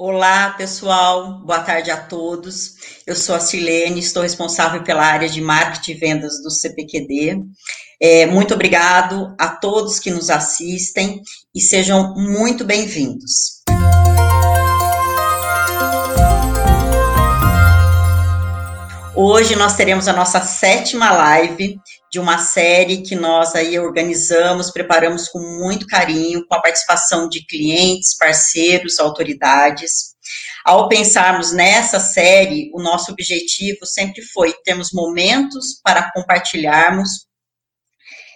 Olá, pessoal. Boa tarde a todos. Eu sou a Silene, estou responsável pela área de marketing e vendas do CPQD. É, muito obrigado a todos que nos assistem e sejam muito bem-vindos. Hoje nós teremos a nossa sétima live de uma série que nós aí organizamos, preparamos com muito carinho, com a participação de clientes, parceiros, autoridades. Ao pensarmos nessa série, o nosso objetivo sempre foi termos momentos para compartilharmos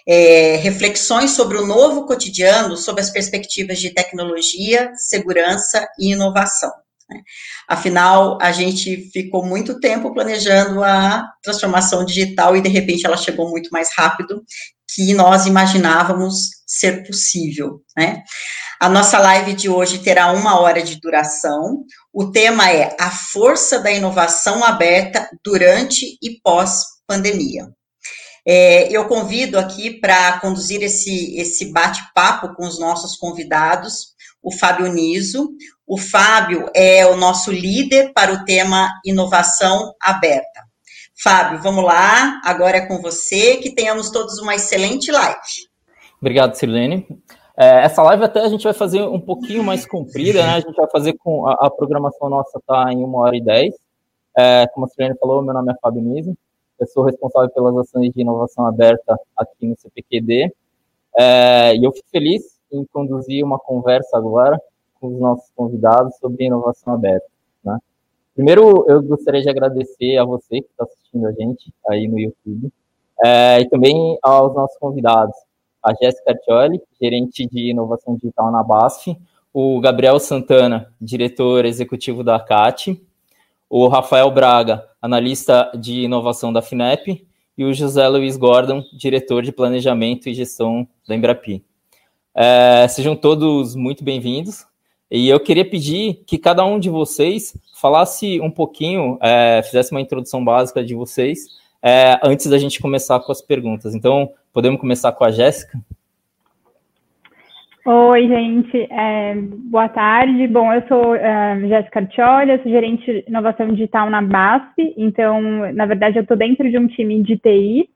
é, reflexões sobre o novo cotidiano, sobre as perspectivas de tecnologia, segurança e inovação. Né? Afinal, a gente ficou muito tempo planejando a transformação digital e, de repente, ela chegou muito mais rápido que nós imaginávamos ser possível. Né? A nossa live de hoje terá uma hora de duração. O tema é a força da inovação aberta durante e pós-pandemia. É, eu convido aqui para conduzir esse, esse bate-papo com os nossos convidados o Fábio Niso. O Fábio é o nosso líder para o tema inovação aberta. Fábio, vamos lá, agora é com você, que tenhamos todos uma excelente live. Obrigado, Sirlene. É, essa live até a gente vai fazer um pouquinho mais comprida, né? A gente vai fazer com a, a programação nossa tá em uma hora e dez. É, como a Sirlene falou, meu nome é Fábio Niso. Eu sou responsável pelas ações de inovação aberta aqui no CPQD. É, e eu fico feliz em conduzir uma conversa agora com os nossos convidados sobre inovação aberta. Né? Primeiro, eu gostaria de agradecer a você que está assistindo a gente aí no YouTube, é, e também aos nossos convidados, a Jéssica Artioli, gerente de inovação digital na BASF, o Gabriel Santana, diretor executivo da CAT, o Rafael Braga, analista de inovação da FINEP, e o José Luiz Gordon, diretor de planejamento e gestão da Embrapi. É, sejam todos muito bem-vindos. E eu queria pedir que cada um de vocês falasse um pouquinho, é, fizesse uma introdução básica de vocês, é, antes da gente começar com as perguntas. Então, podemos começar com a Jéssica? Oi, gente. É, boa tarde. Bom, eu sou uh, Jéssica Artioli, sou gerente de inovação digital na BASF. Então, na verdade, eu estou dentro de um time de TI.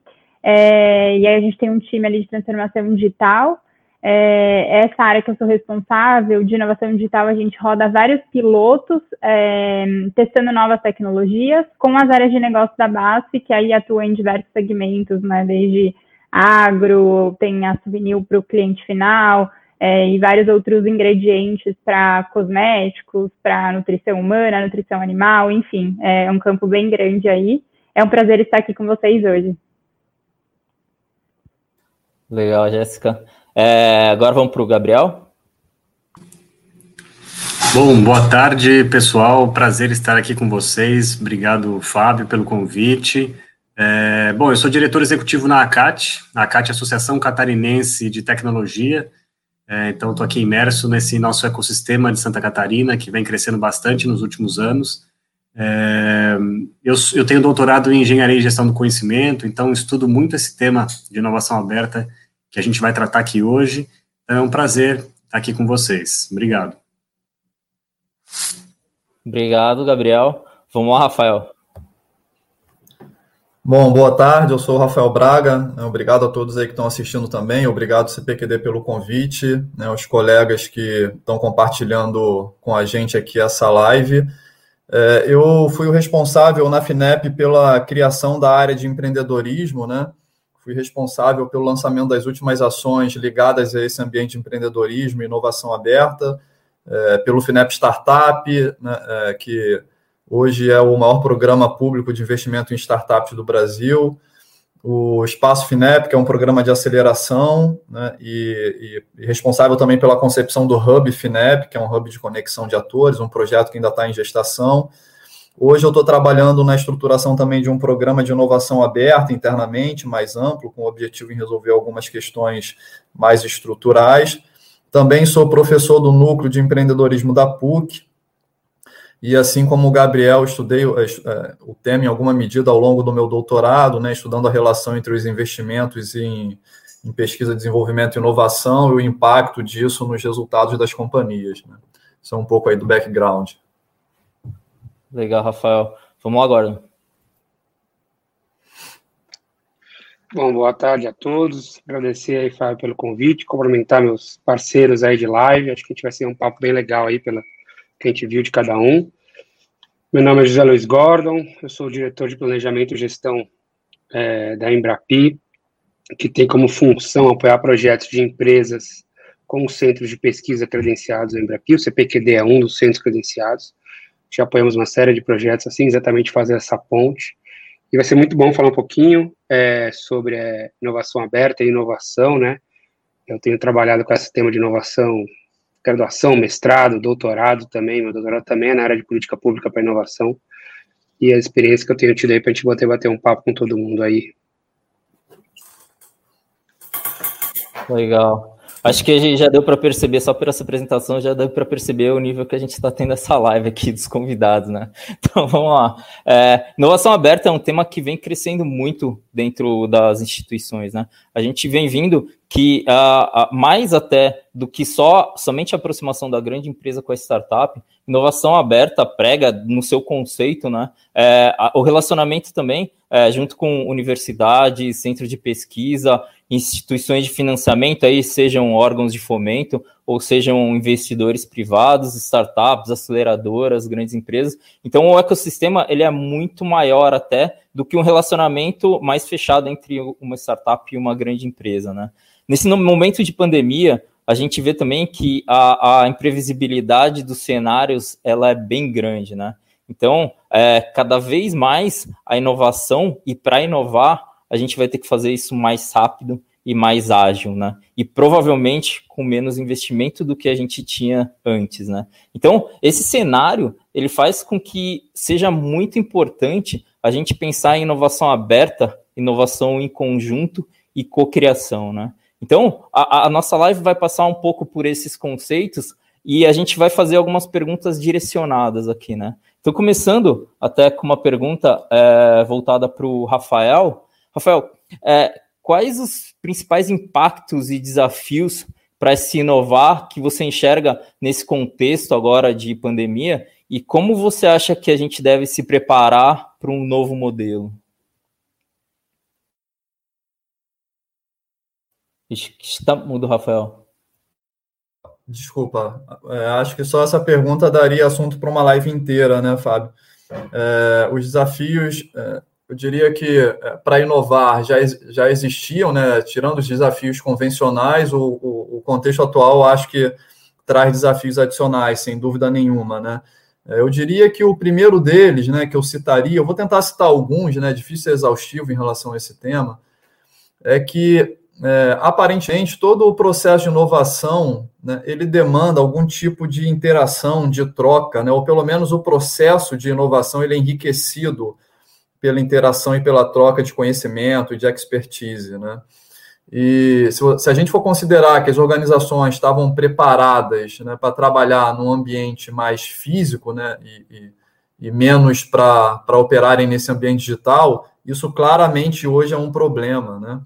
É, e aí a gente tem um time ali de transformação digital é, essa área que eu sou responsável de inovação digital, a gente roda vários pilotos é, testando novas tecnologias com as áreas de negócio da BASF, que aí atuam em diversos segmentos, né, desde agro, tem a souvenir para o cliente final, é, e vários outros ingredientes para cosméticos, para nutrição humana, nutrição animal, enfim, é um campo bem grande aí. É um prazer estar aqui com vocês hoje. Legal, Jéssica. É, agora vamos para o Gabriel. Bom, boa tarde, pessoal. Prazer estar aqui com vocês. Obrigado, Fábio, pelo convite. É, bom, eu sou diretor executivo na ACAT, a ACAT Associação Catarinense de Tecnologia. É, então, estou aqui imerso nesse nosso ecossistema de Santa Catarina, que vem crescendo bastante nos últimos anos. É, eu, eu tenho doutorado em Engenharia e Gestão do Conhecimento, então estudo muito esse tema de inovação aberta que a gente vai tratar aqui hoje. Então, é um prazer estar aqui com vocês. Obrigado. Obrigado, Gabriel. Vamos lá, Rafael. Bom, boa tarde, eu sou o Rafael Braga, né, obrigado a todos aí que estão assistindo também, obrigado CPQD pelo convite, né, os colegas que estão compartilhando com a gente aqui essa live. É, eu fui o responsável na FINEP pela criação da área de empreendedorismo, né, fui responsável pelo lançamento das últimas ações ligadas a esse ambiente de empreendedorismo e inovação aberta, é, pelo FINEP Startup, né, é, que hoje é o maior programa público de investimento em startups do Brasil, o Espaço FINEP, que é um programa de aceleração, né, e, e, e, responsável também pela concepção do Hub FINEP, que é um hub de conexão de atores, um projeto que ainda está em gestação, Hoje eu estou trabalhando na estruturação também de um programa de inovação aberta internamente, mais amplo, com o objetivo em resolver algumas questões mais estruturais. Também sou professor do núcleo de empreendedorismo da PUC. E assim como o Gabriel, estudei é, o tema em alguma medida ao longo do meu doutorado, né, estudando a relação entre os investimentos em, em pesquisa, desenvolvimento e inovação e o impacto disso nos resultados das companhias. Né. Isso é um pouco aí do background. Legal, Rafael. Vamos agora. Bom, boa tarde a todos. Agradecer aí, Fábio, pelo convite, cumprimentar meus parceiros aí de live. Acho que a gente vai ser um papo bem legal aí pela que a gente viu de cada um. Meu nome é José Luiz Gordon, eu sou diretor de planejamento e gestão é, da Embrapi, que tem como função apoiar projetos de empresas com centros de pesquisa credenciados da Embrapi. O CPQD é um dos centros credenciados. Já apoiamos uma série de projetos assim, exatamente fazer essa ponte. E vai ser muito bom falar um pouquinho é, sobre é, inovação aberta e inovação, né? Eu tenho trabalhado com esse tema de inovação, graduação, mestrado, doutorado também. Meu doutorado também é na área de política pública para inovação. E a experiência que eu tenho tido aí para a gente bater, bater um papo com todo mundo aí. Legal. Acho que a gente já deu para perceber, só por essa apresentação, já deu para perceber o nível que a gente está tendo essa live aqui dos convidados, né? Então vamos lá. É, inovação aberta é um tema que vem crescendo muito dentro das instituições, né? A gente vem vindo que uh, mais até do que só somente a aproximação da grande empresa com a startup, inovação aberta prega no seu conceito, né? É, o relacionamento também, é, junto com universidades, centros de pesquisa, instituições de financiamento, aí sejam órgãos de fomento ou sejam investidores privados, startups, aceleradoras, grandes empresas. Então, o ecossistema ele é muito maior até do que um relacionamento mais fechado entre uma startup e uma grande empresa, né? Nesse momento de pandemia, a gente vê também que a, a imprevisibilidade dos cenários ela é bem grande, né? Então, é, cada vez mais a inovação, e para inovar, a gente vai ter que fazer isso mais rápido e mais ágil, né? E provavelmente com menos investimento do que a gente tinha antes, né? Então, esse cenário, ele faz com que seja muito importante a gente pensar em inovação aberta, inovação em conjunto e cocriação, né? Então, a, a, nossa live vai passar um pouco por esses conceitos e a gente vai fazer algumas perguntas direcionadas aqui, né? Então, começando até com uma pergunta é, voltada para o Rafael. Rafael, é, quais os principais impactos e desafios para se inovar que você enxerga nesse contexto agora de pandemia e como você acha que a gente deve se preparar para um novo modelo? Está mudo, Rafael. Desculpa, é, acho que só essa pergunta daria assunto para uma live inteira, né, Fábio? É, os desafios, é, eu diria que é, para inovar já, já existiam, né? Tirando os desafios convencionais, o, o, o, contexto atual acho que traz desafios adicionais, sem dúvida nenhuma, né? É, eu diria que o primeiro deles, né, que eu citaria, eu vou tentar citar alguns, né? Difícil ser exaustivo em relação a esse tema, é que é, aparentemente todo o processo de inovação né, ele demanda algum tipo de interação, de troca, né, ou pelo menos o processo de inovação ele é enriquecido pela interação e pela troca de conhecimento e de expertise. Né? E se, se a gente for considerar que as organizações estavam preparadas né, para trabalhar num ambiente mais físico né, e, e, e menos para operarem nesse ambiente digital, isso claramente hoje é um problema. Né?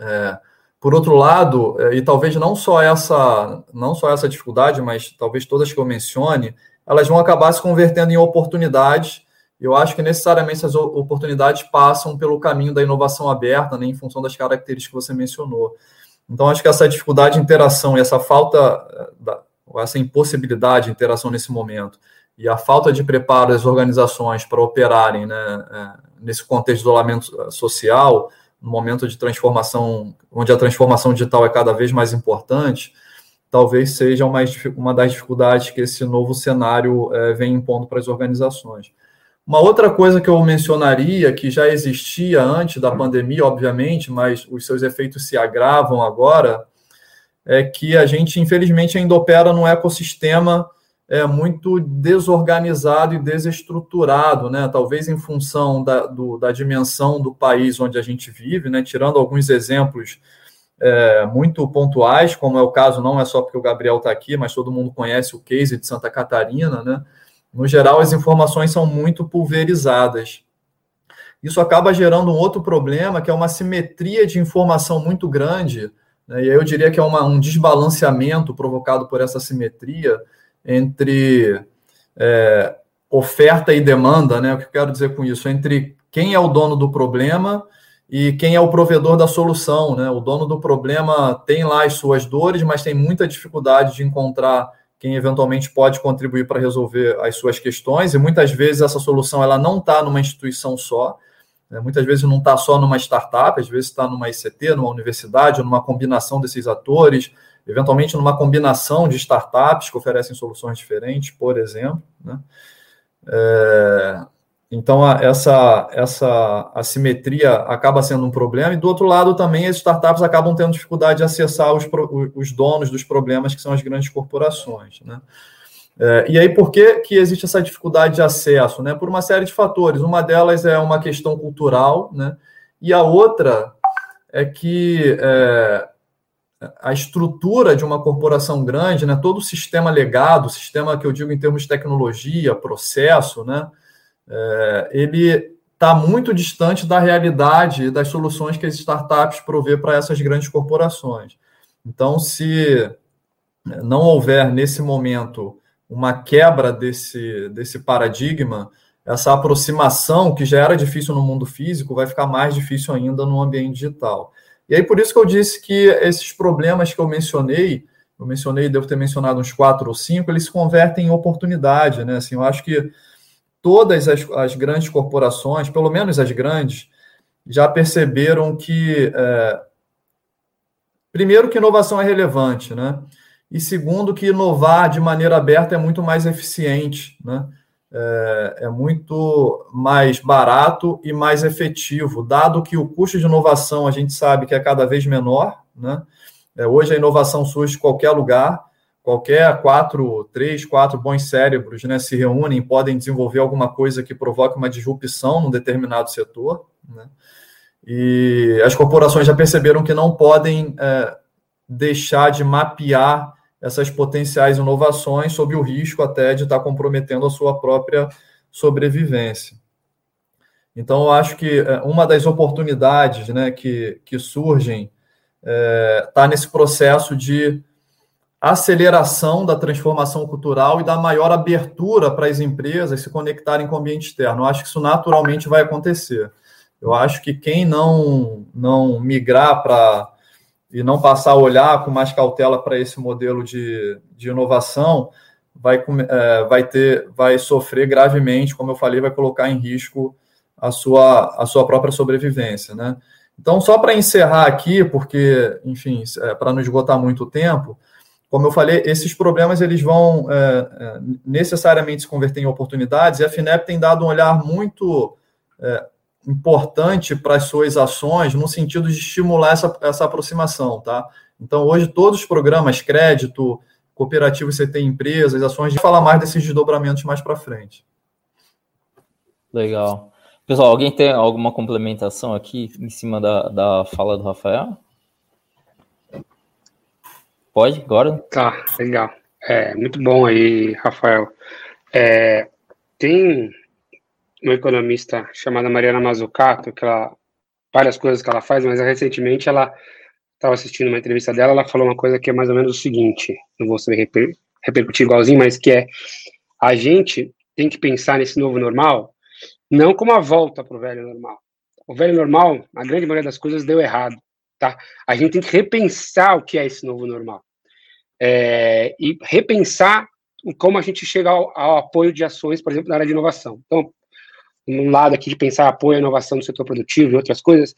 É, por outro lado, é, e talvez não só essa, não só essa dificuldade, mas talvez todas que eu mencione, elas vão acabar se convertendo em oportunidades. Eu acho que necessariamente essas oportunidades passam pelo caminho da inovação aberta, né, em função das características que você mencionou. Então, acho que essa dificuldade de interação e essa falta, é, essa impossibilidade de interação nesse momento, e a falta de preparo das organizações para operarem né, nesse contexto de isolamento social, no momento de transformação, onde a transformação digital é cada vez mais importante, talvez seja uma, das dificuldades que esse novo cenário vem impondo para as organizações. Uma outra coisa que eu mencionaria, que já existia antes da pandemia, obviamente, mas os seus efeitos se agravam agora, é que a gente, infelizmente, ainda opera num ecossistema é, muito desorganizado e desestruturado, né? talvez em função da, do, da dimensão do país onde a gente vive, né? tirando alguns exemplos é, muito pontuais, como é o caso, não é só porque o Gabriel está aqui, mas todo mundo conhece o case de Santa Catarina, né? No geral as informações são muito pulverizadas. Isso acaba gerando um outro problema, que é uma simetria de informação muito grande, né? e eu diria que é uma, um desbalanceamento provocado por essa simetria, entre é, oferta e demanda, né? O que eu quero dizer com isso? Entre quem é o dono do problema e quem é o provedor da solução, né? O dono do problema tem lá as suas dores, mas tem muita dificuldade de encontrar quem eventualmente pode contribuir para resolver as suas questões, e muitas vezes essa solução ela não está numa instituição só, né? muitas vezes não está só numa startup, às vezes está numa ICT, numa universidade, ou numa combinação desses atores, eventualmente numa combinação de startups que oferecem soluções diferentes, por exemplo. Né? É, então, a, essa, essa assimetria acaba sendo um problema, e do outro lado também as startups acabam tendo dificuldade de acessar os, os donos dos problemas, que são as grandes corporações. Né? É, e aí, por que, que existe essa dificuldade de acesso? Né? Por uma série de fatores. Uma delas é uma questão cultural, né? e a outra é que é, a estrutura de uma corporação grande, né, todo o sistema legado, sistema que eu digo em termos de tecnologia, processo, né, é, ele está muito distante da realidade das soluções que as startups provê para essas grandes corporações. Então, se não houver nesse momento uma quebra desse, desse paradigma, essa aproximação que já era difícil no mundo físico vai ficar mais difícil ainda no ambiente digital. E aí, por isso que eu disse que esses problemas que eu mencionei, eu mencionei, devo ter mencionado uns quatro ou cinco, eles se convertem em oportunidade, né? Assim, eu acho que todas as, as grandes corporações, pelo menos as grandes, já perceberam que, é, primeiro, que inovação é relevante, né? E segundo, que inovar de maneira aberta é muito mais eficiente, né? É, é muito mais barato e mais efetivo, dado que o custo de inovação a gente sabe que é cada vez menor, né? É, hoje a inovação surge de qualquer lugar, qualquer quatro, três, quatro bons cérebros né, se reúnem, podem desenvolver alguma coisa que provoque uma disrupção num determinado setor. Né? E as corporações já perceberam que não podem é, deixar de mapear essas potenciais inovações sob o risco até de estar comprometendo a sua própria sobrevivência. Então, eu acho que é, uma das oportunidades né, que, que surgem está é, tá nesse processo de aceleração da transformação cultural e da maior abertura para as empresas se conectarem com o ambiente externo. Eu acho que isso naturalmente vai acontecer. Eu acho que quem não, não migrar para e não passar a olhar com mais cautela para esse modelo de, de inovação vai, é, vai ter vai sofrer gravemente, como eu falei, vai colocar em risco a sua, a sua própria sobrevivência, né? Então, só para encerrar aqui, porque, enfim, é, para não esgotar muito tempo, como eu falei, esses problemas eles vão é, é, necessariamente se converter em oportunidades, e a FINEP tem dado um olhar muito é, importante para as suas ações, no sentido de estimular essa, essa aproximação. Tá? Então, hoje, todos os programas, crédito, cooperativo CT empresas, ações, de falar mais desses desdobramentos mais para frente. Legal. Pessoal, alguém tem alguma complementação aqui em cima da, da fala do Rafael? Pode, agora? Tá, legal. É, muito bom aí, Rafael. É, tem uma economista chamada Mariana Mazzucato, que ela, várias coisas que ela faz, mas recentemente ela estava assistindo uma entrevista dela, ela falou uma coisa que é mais ou menos o seguinte, não vou saber reper, repercutir igualzinho, mas que é, a gente tem que pensar nesse novo normal, não como a volta para o velho normal. O velho normal, a grande maioria das coisas deu errado. Tá? A gente tem que repensar o que é esse novo normal. É, e repensar como a gente chega ao, ao, apoio de ações, por exemplo, na área de inovação. Então, um lado aqui de pensar apoio à inovação no setor produtivo e outras coisas,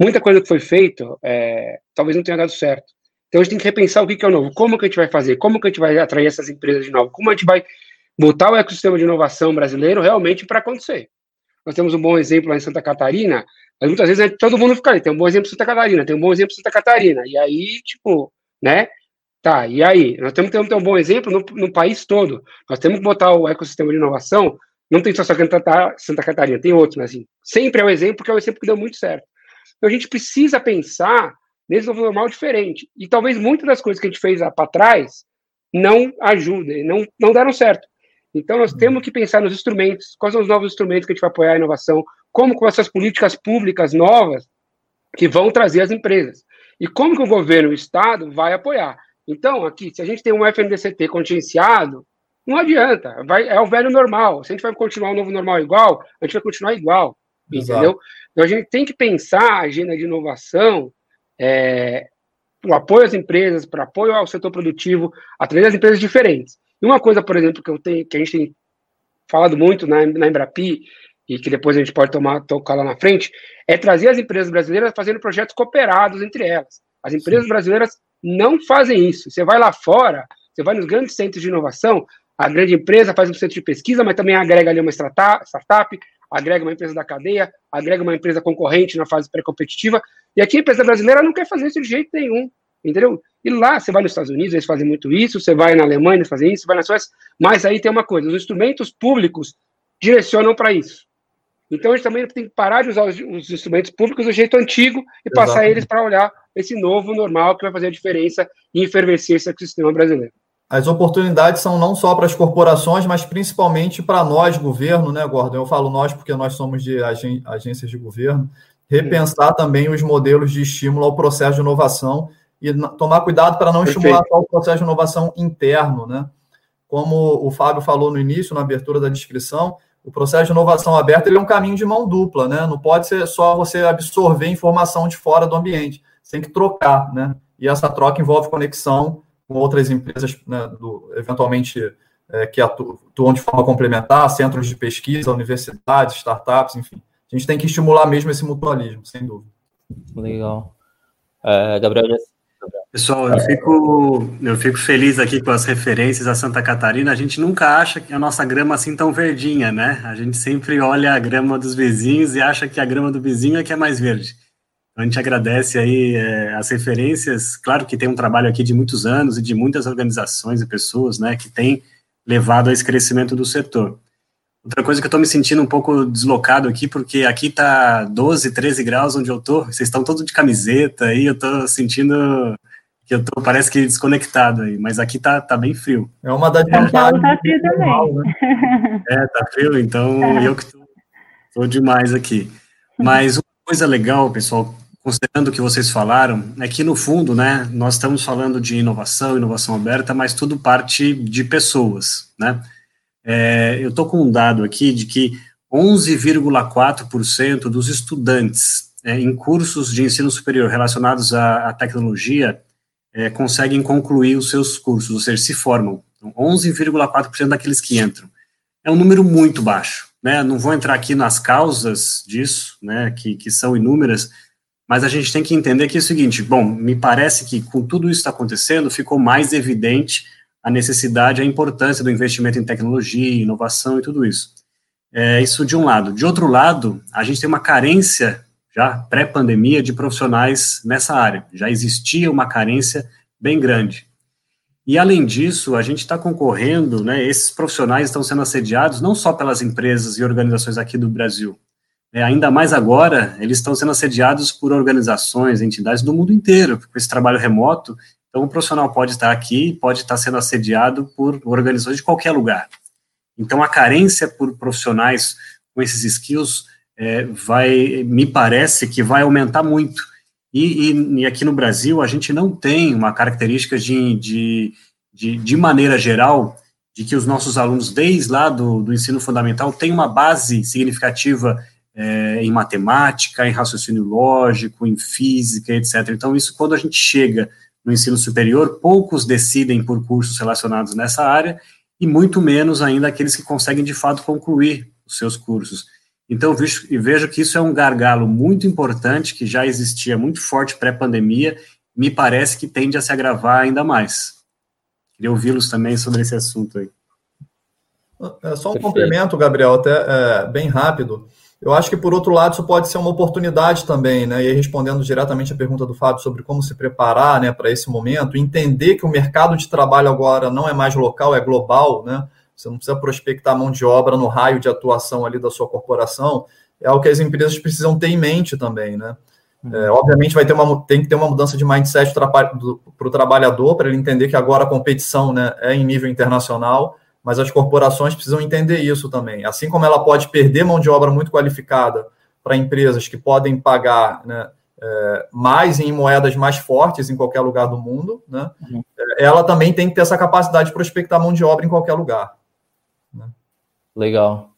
muita coisa que foi feita é, talvez não tenha dado certo. Então, a gente tem que repensar o que, é o novo, como que a gente vai fazer, como que a gente vai atrair essas empresas de novo, como a gente vai botar o ecossistema de inovação brasileiro realmente para acontecer. Nós temos um bom exemplo lá em Santa Catarina, mas muitas vezes é, todo mundo fica ali, tem um bom exemplo em Santa Catarina, tem um bom exemplo em Santa Catarina, e aí, tipo, né? Tá, e aí? Nós temos que ter um bom exemplo no, no país todo. Nós temos que botar o ecossistema de inovação, não tem só Santa Catarina, tem outros, mas assim, sempre é o exemplo, porque é o exemplo que deu muito certo. Então a gente precisa pensar nesse novo normal diferente. E talvez muitas das coisas que a gente fez para trás não ajudem, não, não deram certo. Então, nós temos que pensar nos instrumentos, quais são os novos instrumentos que a gente vai apoiar a inovação, como com essas políticas públicas novas que vão trazer as empresas. E como que o governo, o Estado, vai apoiar. Então, aqui, se a gente tem um FNDCT contingenciado, Não adianta, vai, é o velho normal. Se a gente vai continuar o novo normal igual, a gente vai continuar igual, Exato. entendeu? Então a gente tem que pensar a agenda de inovação, é, o apoio às empresas, para apoio ao setor produtivo, através das empresas diferentes. E uma coisa, por exemplo, que, eu tenho, que a gente tem falado muito na, na Embrapi, e que depois a gente pode tomar, tocar lá na frente, é trazer as empresas brasileiras fazendo projetos cooperados entre elas. As empresas Sim. brasileiras não fazem isso. Você vai lá fora, você vai nos grandes centros de inovação, a grande empresa faz um centro de pesquisa, mas também agrega ali uma startup, agrega uma empresa da cadeia, agrega uma empresa concorrente na fase pré-competitiva. E aqui a empresa brasileira não quer fazer isso de jeito nenhum, entendeu? E lá, você vai nos Estados Unidos, eles fazem muito isso, você vai na Alemanha, eles fazem isso, você vai na Suécia, mas aí tem uma coisa, os instrumentos públicos direcionam para isso. Então a gente também tem que parar de usar os, os instrumentos públicos do jeito antigo e Exatamente. passar eles para olhar esse novo normal que vai fazer a diferença e enfervecer esse ecossistema brasileiro. As oportunidades são não só para as corporações, mas principalmente para nós, governo, né, Gordon? Eu falo nós porque nós somos de agências de governo. Repensar Sim. também os modelos de estímulo ao processo de inovação e tomar cuidado para não Perfeito. estimular só o processo de inovação interno, né? Como o Fábio falou no início, na abertura da descrição, o processo de inovação aberta ele é um caminho de mão dupla, né? Não pode ser só você absorver informação de fora do ambiente, você tem que trocar, né? E essa troca envolve conexão com outras empresas, né, do, eventualmente é, que atuam de forma complementar, centros de pesquisa, universidades, startups, enfim. A gente tem que estimular mesmo esse mutualismo, sem dúvida. Legal. É, Gabriel, Pessoal, eu fico, eu fico feliz aqui com as referências a Santa Catarina. A gente nunca acha que a nossa grama assim tão verdinha, né? A gente sempre olha a grama dos vizinhos e acha que a grama do vizinho é que é mais verde. Então, a gente agradece aí é, as referências. Claro que tem um trabalho aqui de muitos anos e de muitas organizações e pessoas, né, que tem levado a esse crescimento do setor. Outra coisa que eu estou me sentindo um pouco deslocado aqui, porque aqui está 12, 13 graus onde eu estou, vocês estão todos de camiseta aí, eu estou sentindo que eu tô, parece que desconectado aí, mas aqui tá, tá bem frio. É uma das vantagens. Tá frio também. Né? É, tá frio, então é. eu que tô, tô demais aqui. Mas uma coisa legal, pessoal, considerando o que vocês falaram, é que no fundo, né, nós estamos falando de inovação, inovação aberta, mas tudo parte de pessoas, né? É, eu estou com um dado aqui de que 11,4% dos estudantes é, em cursos de ensino superior relacionados à, à tecnologia é, conseguem concluir os seus cursos, ou seja, se formam. Então, 11,4% daqueles que entram. É um número muito baixo. Né? Não vou entrar aqui nas causas disso, né, que, que são inúmeras, mas a gente tem que entender que é o seguinte: bom, me parece que com tudo isso está acontecendo, ficou mais evidente a necessidade, a importância do investimento em tecnologia, inovação e tudo isso. É, isso de um lado. De outro lado, a gente tem uma carência já pré-pandemia de profissionais nessa área. Já existia uma carência bem grande. E além disso, a gente está concorrendo, né, esses profissionais estão sendo assediados não só pelas empresas e organizações aqui do Brasil, é, ainda mais agora, eles estão sendo assediados por organizações, entidades do mundo inteiro, com esse trabalho remoto. Então, o profissional pode estar aqui, pode estar sendo assediado por organizações de qualquer lugar. Então, a carência por profissionais com esses skills é, vai, me parece que vai aumentar muito. E, e, e, aqui no Brasil, a gente não tem uma característica de, de, de, de maneira geral, de que os nossos alunos, desde lá do, do ensino fundamental, têm uma base significativa é, em matemática, em raciocínio lógico, em física, etc. Então, isso, quando a gente chega no ensino superior, poucos decidem por cursos relacionados nessa área, e muito menos ainda aqueles que conseguem, de fato, concluir os seus cursos. Então, vejo, vejo que isso é um gargalo muito importante, que já existia muito forte pré-pandemia, me parece que tende a se agravar ainda mais. Queria ouvi-los também sobre esse assunto aí. É só um Perfeito. complemento, Gabriel, até é, bem rápido. Eu acho que, por outro lado, isso pode ser uma oportunidade também, né? E aí, respondendo diretamente a pergunta do Fábio sobre como se preparar né, para esse momento, entender que o mercado de trabalho agora não é mais local, é global, né? Você não precisa prospectar mão de obra no raio de atuação ali da sua corporação. É o que as empresas precisam ter em mente também, né? Uhum. É, obviamente vai ter uma, tem que ter uma mudança de mindset para o trabalhador, para ele entender que agora a competição né, é em nível internacional, mas as corporações precisam entender isso também. Assim como ela pode perder mão de obra muito qualificada para empresas que podem pagar né, é, mais em moedas mais fortes em qualquer lugar do mundo, né? Uhum. Ela também tem que ter essa capacidade de prospectar mão de obra em qualquer lugar. Legal.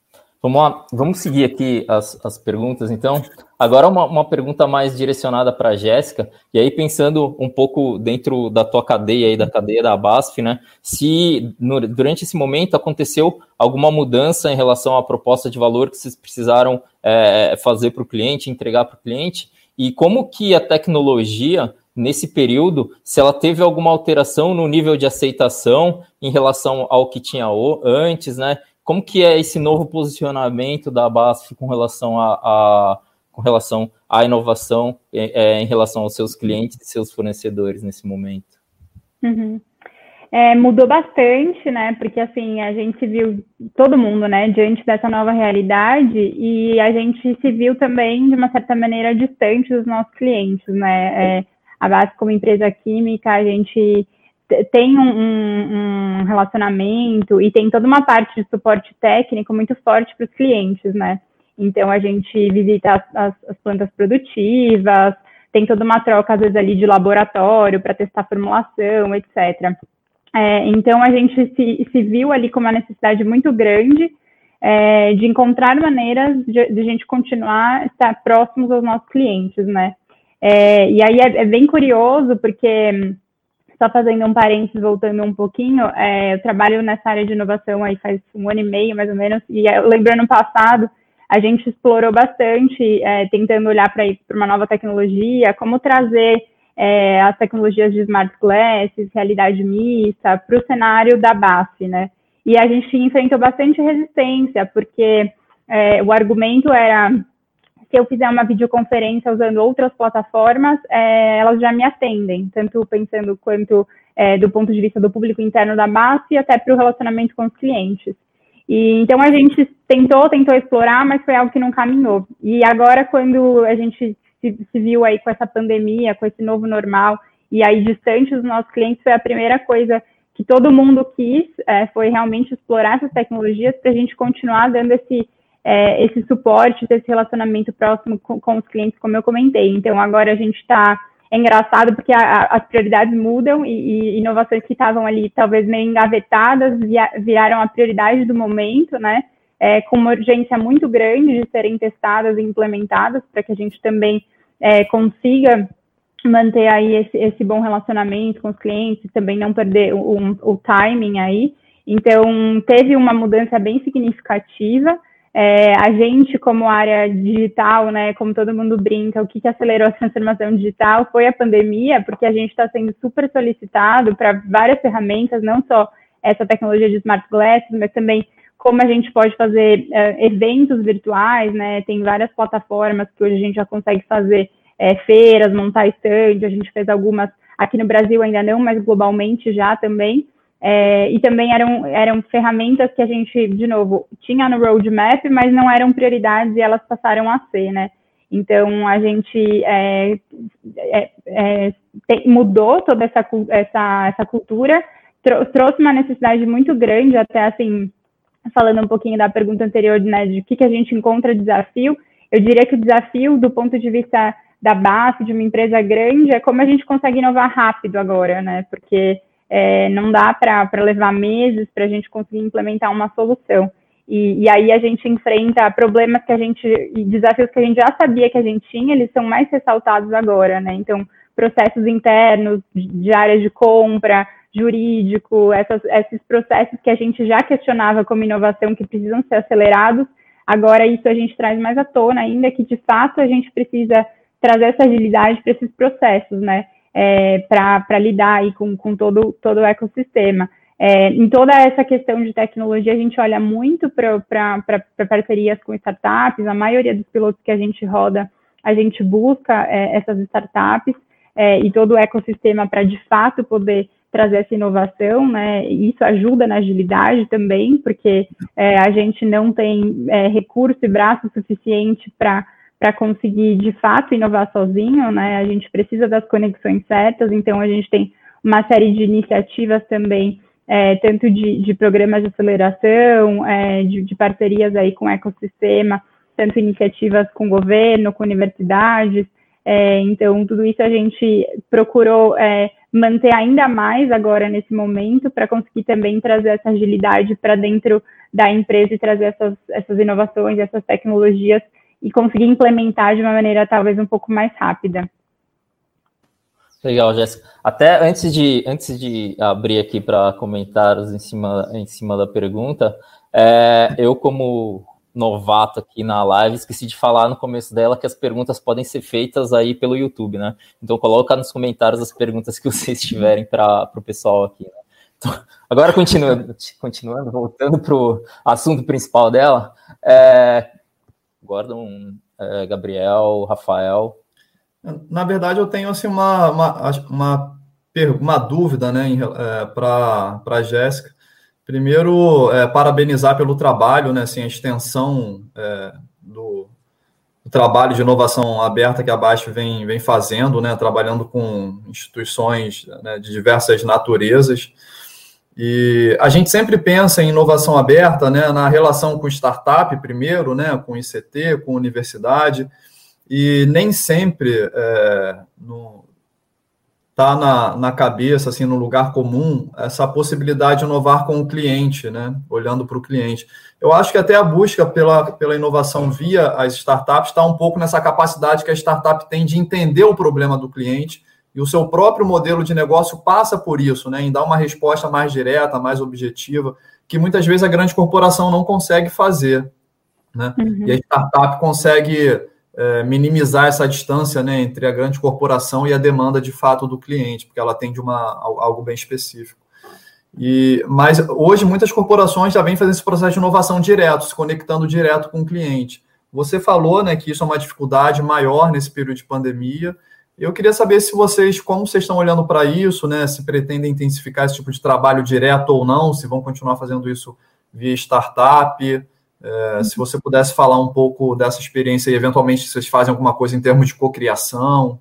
Vamos lá, vamos seguir aqui as, as perguntas, então. Agora uma, uma pergunta mais direcionada para a Jéssica, e aí pensando um pouco dentro da tua cadeia aí, da cadeia da BASF, né? Se no, durante esse momento aconteceu alguma mudança em relação à proposta de valor que vocês precisaram é, fazer para o cliente, entregar para o cliente, e como que a tecnologia nesse período, se ela teve alguma alteração no nível de aceitação em relação ao que tinha antes, né? Como que é esse novo posicionamento da BASF com relação a, a com relação à inovação é, é, em relação aos seus clientes e seus fornecedores nesse momento? Uhum. É, mudou bastante, né? Porque assim a gente viu todo mundo, né, diante dessa nova realidade e a gente se viu também de uma certa maneira distante dos nossos clientes, né? É, a base como empresa química, a gente tem um, um, relacionamento e tem toda uma parte de suporte técnico muito forte para os clientes, né? Então a gente visita as, as, as, plantas produtivas, tem toda uma troca às vezes ali de laboratório para testar formulação, etc. É, então a gente se, se, viu ali com uma necessidade muito grande é, de encontrar maneiras de, de, a gente continuar estar próximos aos nossos clientes, né? É, e aí é, é bem curioso porque só fazendo um parênteses, voltando um pouquinho, é, eu trabalho nessa área de inovação aí faz um ano e meio, mais ou menos, e eu lembro ano passado, a gente explorou bastante, é, tentando olhar para uma nova tecnologia, como trazer é, as tecnologias de smart glasses, realidade mista, para o cenário da BAF, né? E a gente enfrentou bastante resistência, porque é, o argumento era se eu fizer uma videoconferência usando outras plataformas, é, elas já me atendem, tanto pensando quanto é, do ponto de vista do público interno da base e até para o relacionamento com os clientes. E então a gente tentou, tentou explorar, mas foi algo que não caminhou. E agora, quando a gente se, se viu aí com essa pandemia, com esse novo normal, e aí distante dos nossos clientes, foi a primeira coisa que todo mundo quis, é, foi realmente explorar essas tecnologias para a gente continuar dando esse é, esse suporte, esse relacionamento próximo com, com, os clientes, como eu comentei. Então, agora a gente está. É engraçado porque a, a, as prioridades mudam e, e inovações que estavam ali, talvez meio engavetadas, via, viraram a prioridade do momento, né? É, com uma urgência muito grande de serem testadas e implementadas, para que a gente também é, consiga manter aí esse, esse, bom relacionamento com os clientes, também não perder o, o timing aí. Então, teve uma mudança bem significativa. É, a gente, como área digital, né, como todo mundo brinca, o que, que acelerou a transformação digital foi a pandemia, porque a gente está sendo super solicitado para várias ferramentas, não só essa tecnologia de smart glasses, mas também como a gente pode fazer uh, eventos virtuais, né, tem várias plataformas que hoje a gente já consegue fazer é, feiras, montar stand, a gente fez algumas aqui no Brasil ainda não, mas globalmente já também, é, e também eram, eram ferramentas que a gente, de novo, tinha no roadmap, mas não eram prioridades e elas passaram a ser, né? Então, a gente é, é, é tem, mudou toda essa, essa, essa cultura, trou trouxe uma necessidade muito grande, até assim, falando um pouquinho da pergunta anterior, né, de o que, que a gente encontra desafio, eu diria que o desafio, do ponto de vista da base, de uma empresa grande, é como a gente consegue inovar rápido agora, né? Porque é, não dá para levar meses para a gente conseguir implementar uma solução. E, e, aí a gente enfrenta problemas que a gente, e desafios que a gente já sabia que a gente tinha, eles são mais ressaltados agora, né? Então, processos internos de área de compra, jurídico, essas, esses processos que a gente já questionava como inovação, que precisam ser acelerados, agora isso a gente traz mais à tona ainda, que de fato a gente precisa trazer essa agilidade para esses processos, né? É, para lidar aí com, com todo, todo o ecossistema. É, em toda essa questão de tecnologia, a gente olha muito para parcerias com startups, a maioria dos pilotos que a gente roda, a gente busca é, essas startups é, e todo o ecossistema para, de fato, poder trazer essa inovação, né? Isso ajuda na agilidade também, porque é, a gente não tem é, recurso e braço suficiente para para conseguir de fato inovar sozinho, né? A gente precisa das conexões certas, então a gente tem uma série de iniciativas também, é, tanto de, de, programas de aceleração, é, de, de, parcerias aí com o ecossistema, tanto iniciativas com governo, com universidades, É, então, tudo isso a gente procurou é, manter ainda mais agora nesse momento para conseguir também trazer essa agilidade para dentro da empresa e trazer essas, essas inovações, essas tecnologias e conseguir implementar de uma maneira talvez um pouco mais rápida. Legal, Jéssica. Até antes de, antes de abrir aqui para comentários em cima, em cima da pergunta, é, eu, como novato aqui na live, esqueci de falar no começo dela que as perguntas podem ser feitas aí pelo YouTube, né? Então coloca nos comentários as perguntas que vocês tiverem para o pessoal aqui. Né? Então, agora continuando, continuando, voltando para o assunto principal dela, é, Gordon, é, Gabriel, Rafael, na verdade, eu tenho assim, uma, uma, uma, uma dúvida né, é, para a Jéssica. Primeiro, é, parabenizar pelo trabalho, né, assim, a extensão é, do, do, trabalho de inovação aberta que a Baixa vem, vem fazendo, né, trabalhando com instituições né, de diversas naturezas. E a gente sempre pensa em inovação aberta né, na relação com startup, primeiro, né, com ICT, com universidade e nem sempre é, está na, na cabeça, assim, no lugar comum, essa possibilidade de inovar com o cliente, né? Olhando para o cliente. Eu acho que até a busca pela, pela inovação via as startups está um pouco nessa capacidade que a startup tem de entender o problema do cliente e o seu próprio modelo de negócio passa por isso, né? Em dar uma resposta mais direta, mais objetiva, que muitas vezes a grande corporação não consegue fazer, né? Uhum. E a startup consegue é, minimizar essa distância né, entre a grande corporação e a demanda de fato do cliente, porque ela atende uma, algo bem específico. E, mas hoje muitas corporações já vêm fazendo esse processo de inovação direto, se conectando direto com o cliente. Você falou né, que isso é uma dificuldade maior nesse período de pandemia. Eu queria saber se vocês, como vocês estão olhando para isso, né, se pretendem intensificar esse tipo de trabalho direto ou não, se vão continuar fazendo isso via startup, é, se você pudesse falar um pouco dessa experiência e, eventualmente, se vocês fazem alguma coisa em termos de cocriação.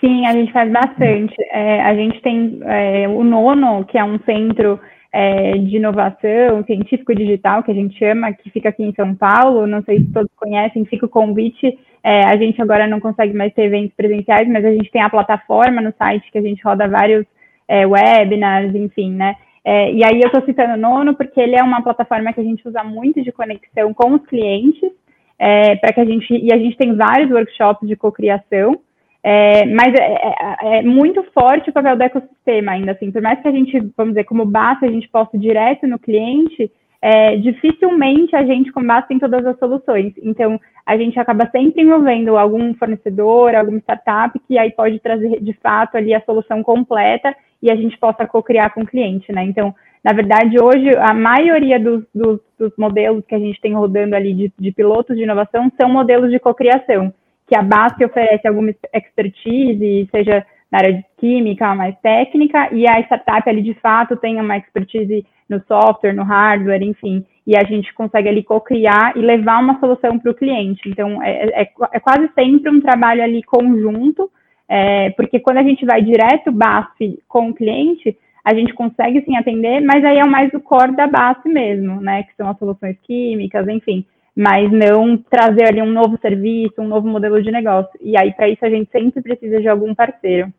Sim, a gente faz bastante. É, a gente tem é, o Nono, que é um centro é, de inovação científico digital, que a gente chama, que fica aqui em São Paulo. Não sei se todos conhecem, fica o convite. É, a gente agora não consegue mais ter eventos presenciais, mas a gente tem a plataforma no site que a gente roda vários é, webinars, enfim, né? É, e aí eu estou citando o Nono porque ele é uma plataforma que a gente usa muito de conexão com os clientes, é, para que a gente e a gente tem vários workshops de cocriação, é, mas é, é, muito forte o papel do ecossistema ainda assim, por mais que a gente, vamos dizer, como basta a gente possa direto no cliente, é, dificilmente a gente com basta tem todas as soluções. Então a gente acaba sempre envolvendo algum fornecedor, alguma startup que aí pode trazer de fato ali a solução completa e a gente possa co-criar com o cliente, né? Então, na verdade, hoje, a maioria dos, dos, dos modelos que a gente tem rodando ali de, de pilotos de inovação são modelos de cocriação, que a base oferece alguma expertise, seja na área de química, mais técnica, e a startup ali, de fato, tem uma expertise no software, no hardware, enfim, e a gente consegue ali co-criar e levar uma solução para o cliente. Então, é, é, é quase sempre um trabalho ali conjunto, é, porque quando a gente vai direto BASF com o cliente, a gente consegue sim atender, mas aí é mais o core da BASF mesmo, né? Que são as soluções químicas, enfim. Mas não trazer ali um novo serviço, um novo modelo de negócio. E aí, para isso, a gente sempre precisa de algum parceiro.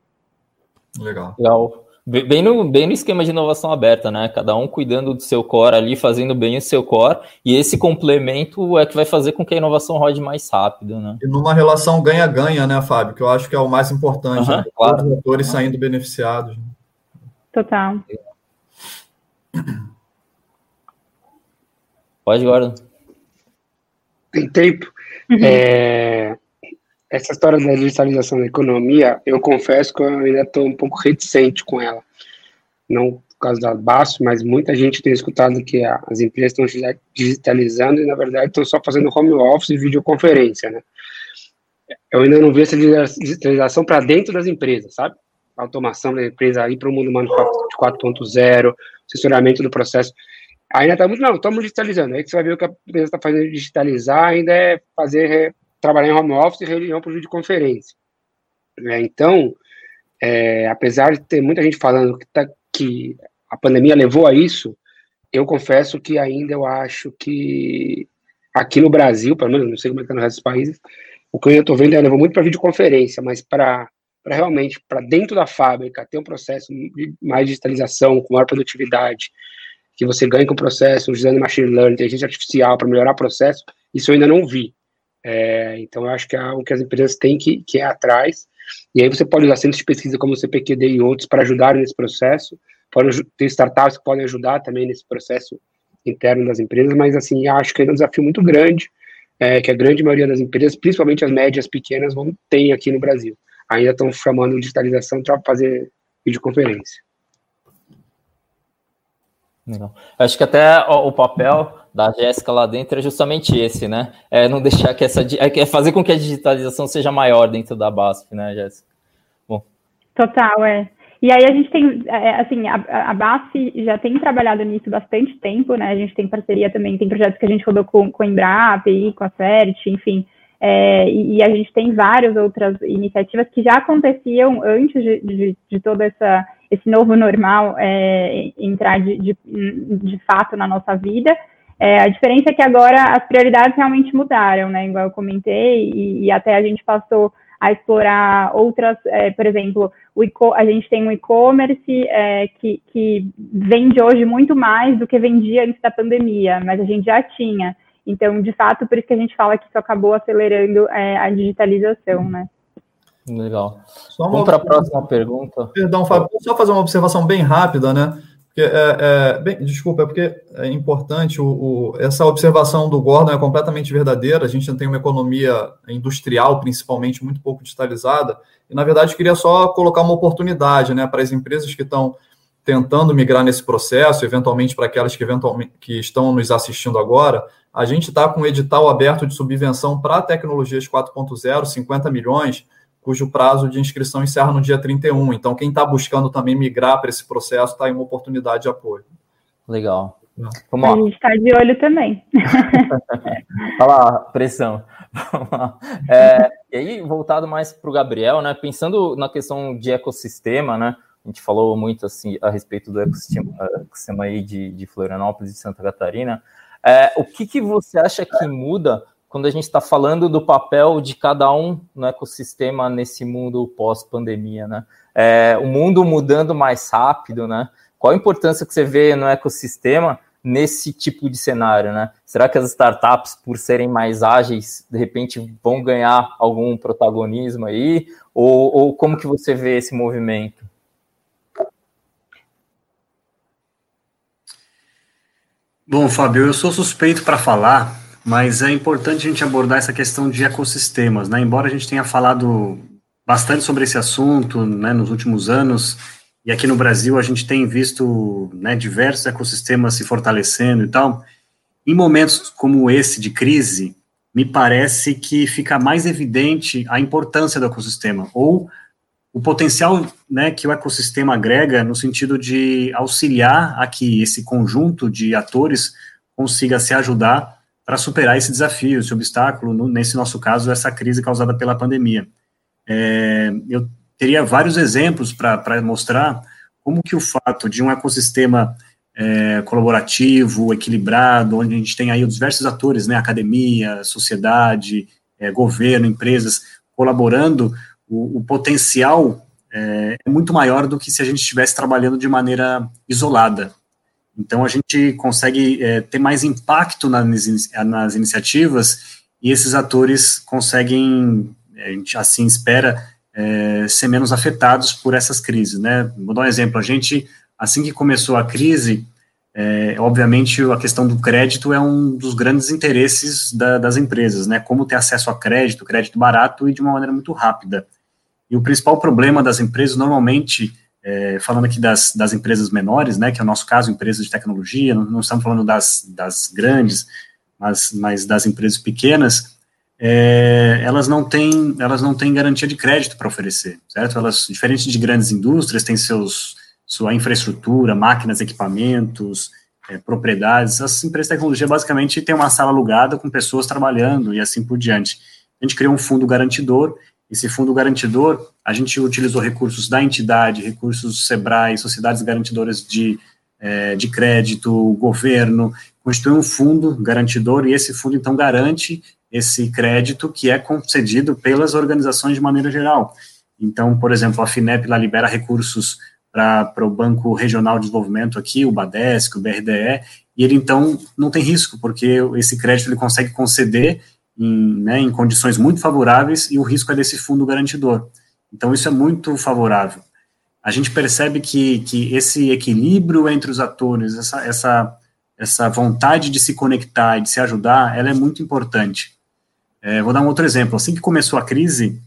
Legal. Legal. Bem no, bem no esquema de inovação aberta, né? Cada um cuidando do seu core ali, fazendo bem o seu core, e esse complemento é que vai fazer com que a inovação rode mais rápido, né? E numa relação ganha-ganha, né, Fábio? Que eu acho que é o mais importante, uhum, né? claro. Todos os atores uhum. saindo beneficiados. Total. Pode, Gordon. Tem tempo. Uhum. É, essa história da digitalização da economia, eu confesso que eu ainda estou um pouco reticente com ela. Não por causa da BASF, mas muita gente tem escutado que as empresas estão digitalizando e, na verdade, estão só fazendo home office e videoconferência, né? Eu ainda não vi essa digitalização para dentro das empresas, sabe? A automação da empresa ir para o mundo manufacturado 4.0, assessoramento do processo. Ainda estamos, não, estamos digitalizando. Aí você vai ver o que a empresa está fazendo digitalizar, ainda é fazer trabalhar em home office e reunião por videoconferência. É, então, é, apesar de ter muita gente falando que, tá, que a pandemia levou a isso, eu confesso que ainda eu acho que aqui no Brasil, pelo menos não sei como é que tá no resto dos países, o que eu estou vendo é levou muito para videoconferência, mas para para realmente, para dentro da fábrica, ter um processo de mais digitalização, com maior produtividade, que você ganhe com o processo usando machine learning, inteligência artificial para melhorar o processo, isso eu ainda não vi. É, então, eu acho que é algo que as empresas têm que, que ir atrás, e aí você pode usar centros de pesquisa como o CPQD e outros para ajudar nesse processo, pode ter startups que podem ajudar também nesse processo interno das empresas, mas assim, acho que é um desafio muito grande, é, que a grande maioria das empresas, principalmente as médias pequenas, vão ter aqui no Brasil. Ainda estão chamando digitalização para fazer videoconferência. Legal. Acho que até o papel da Jéssica lá dentro é justamente esse, né? É não deixar que essa. É fazer com que a digitalização seja maior dentro da BASF, né, Jéssica? Bom. Total, é. E aí a gente tem, é, é, assim, a, a BASF já tem trabalhado nisso bastante tempo, né? A gente tem parceria também, tem projetos que a gente rodou com, com a Embrapa com a CERT, enfim. É, e, e, a gente tem várias outras iniciativas que já aconteciam antes de, de, de todo essa, esse novo normal é, entrar de, de, de, fato na nossa vida. É, a diferença é que agora as prioridades realmente mudaram, né? Igual eu comentei, e, e até a gente passou a explorar outras, é, por exemplo, a gente tem um e-commerce é, que, que vende hoje muito mais do que vendia antes da pandemia, mas a gente já tinha. Então, de fato, por isso que a gente fala que isso acabou acelerando é, a digitalização, né? Legal. Vamos para a próxima pergunta. Perdão, Fábio, só fazer uma observação bem rápida, né? Porque, é, é, bem, desculpa, é porque é importante, o, o, essa observação do Gordon é completamente verdadeira, a gente tem uma economia industrial, principalmente, muito pouco digitalizada, e, na verdade, queria só colocar uma oportunidade né, para as empresas que estão tentando migrar nesse processo, eventualmente para aquelas que, eventualmente, que estão nos assistindo agora, a gente está com um edital aberto de subvenção para tecnologias 4.0, 50 milhões, cujo prazo de inscrição encerra no dia 31. Então, quem está buscando também migrar para esse processo está em uma oportunidade de apoio. Legal. Vamos lá. A gente está de olho também. Olha lá, pressão. É, e aí, voltado mais para o Gabriel, né? Pensando na questão de ecossistema, né? A gente falou muito assim a respeito do ecossistema, ecossistema aí de, de Florianópolis e Santa Catarina. É, o que, que você acha que muda quando a gente está falando do papel de cada um no ecossistema nesse mundo pós-pandemia, né? É, o mundo mudando mais rápido, né? Qual a importância que você vê no ecossistema nesse tipo de cenário, né? Será que as startups, por serem mais ágeis, de repente vão ganhar algum protagonismo aí? Ou, ou como que você vê esse movimento? Bom, Fábio, eu sou suspeito para falar, mas é importante a gente abordar essa questão de ecossistemas, né? Embora a gente tenha falado bastante sobre esse assunto, né, nos últimos anos, e aqui no Brasil a gente tem visto, né, diversos ecossistemas se fortalecendo e tal. Em momentos como esse de crise, me parece que fica mais evidente a importância do ecossistema, ou o potencial né, que o ecossistema agrega no sentido de auxiliar a que esse conjunto de atores consiga se ajudar para superar esse desafio, esse obstáculo, no, nesse nosso caso, essa crise causada pela pandemia. É, eu teria vários exemplos para mostrar como que o fato de um ecossistema é, colaborativo, equilibrado, onde a gente tem aí os diversos atores, né, academia, sociedade, é, governo, empresas, colaborando o, o potencial é, é, muito maior do que se a gente estivesse trabalhando de maneira isolada. Então, a gente consegue é, ter mais impacto nas, nas iniciativas e esses atores conseguem, a gente assim espera, é, ser menos afetados por essas crises, né? Vou dar um exemplo. A gente, assim que começou a crise, é, obviamente a questão do crédito é um dos grandes interesses da, das empresas, né? Como ter acesso a crédito, crédito barato e de uma maneira muito rápida. E o principal problema das empresas, normalmente, é, falando aqui das, das empresas menores, né, que é o nosso caso, empresas de tecnologia, não, não estamos falando das, das grandes, mas, mas das empresas pequenas, é, elas não têm elas não têm garantia de crédito para oferecer, certo? Elas, diferente de grandes indústrias, têm seus sua infraestrutura, máquinas, equipamentos, é, propriedades. As empresas de tecnologia basicamente têm uma sala alugada com pessoas trabalhando e assim por diante. A gente criou um fundo garantidor esse fundo garantidor, a gente utilizou recursos da entidade, recursos do SEBRAE, sociedades garantidoras de, é, de crédito, governo, constituiu um fundo garantidor, e esse fundo, então, garante esse crédito que é concedido pelas organizações de maneira geral. Então, por exemplo, a FINEP lá libera recursos para o Banco Regional de Desenvolvimento aqui, o BADESC, o BRDE, e ele então não tem risco, porque esse crédito ele consegue conceder em, né, em condições muito favoráveis e o risco é desse fundo garantidor. Então, isso é muito favorável. A gente percebe que, que esse equilíbrio entre os atores, essa, essa, essa vontade de se conectar e de se ajudar, ela é muito importante. É, vou dar um outro exemplo. Assim que começou a crise,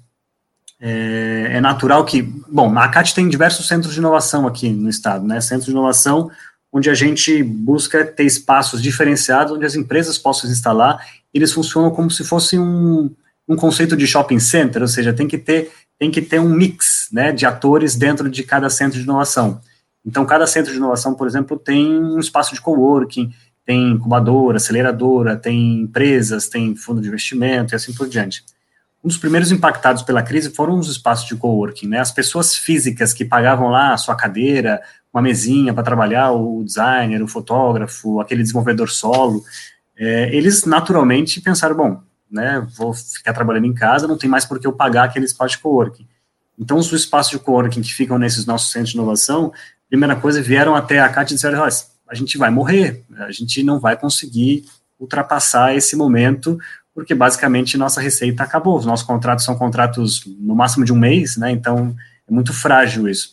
é, é, natural que, bom, a CAT tem diversos centros de inovação aqui no estado, né? Centros de inovação onde a gente busca ter espaços diferenciados onde as empresas possam se instalar. Eles funcionam como se fosse um, um conceito de shopping center, ou seja, tem que ter tem que ter um mix, né, de atores dentro de cada centro de inovação. Então, cada centro de inovação, por exemplo, tem um espaço de coworking, tem incubadora, aceleradora, tem empresas, tem fundo de investimento e assim por diante. Um dos primeiros impactados pela crise foram os espaços de coworking, né? As pessoas físicas que pagavam lá a sua cadeira, uma mesinha para trabalhar, o designer, o fotógrafo, aquele desenvolvedor solo, é, eles naturalmente pensaram, bom, né, vou ficar trabalhando em casa, não tem mais por que eu pagar aquele espaço de coworking. Então, os espaços de coworking que ficam nesses nossos centros de inovação, primeira coisa, vieram até a CAT e disseram, a gente vai morrer, a gente não vai conseguir ultrapassar esse momento, porque basicamente nossa receita acabou. Os nossos contratos são contratos no máximo de um mês, né? Então é muito frágil isso.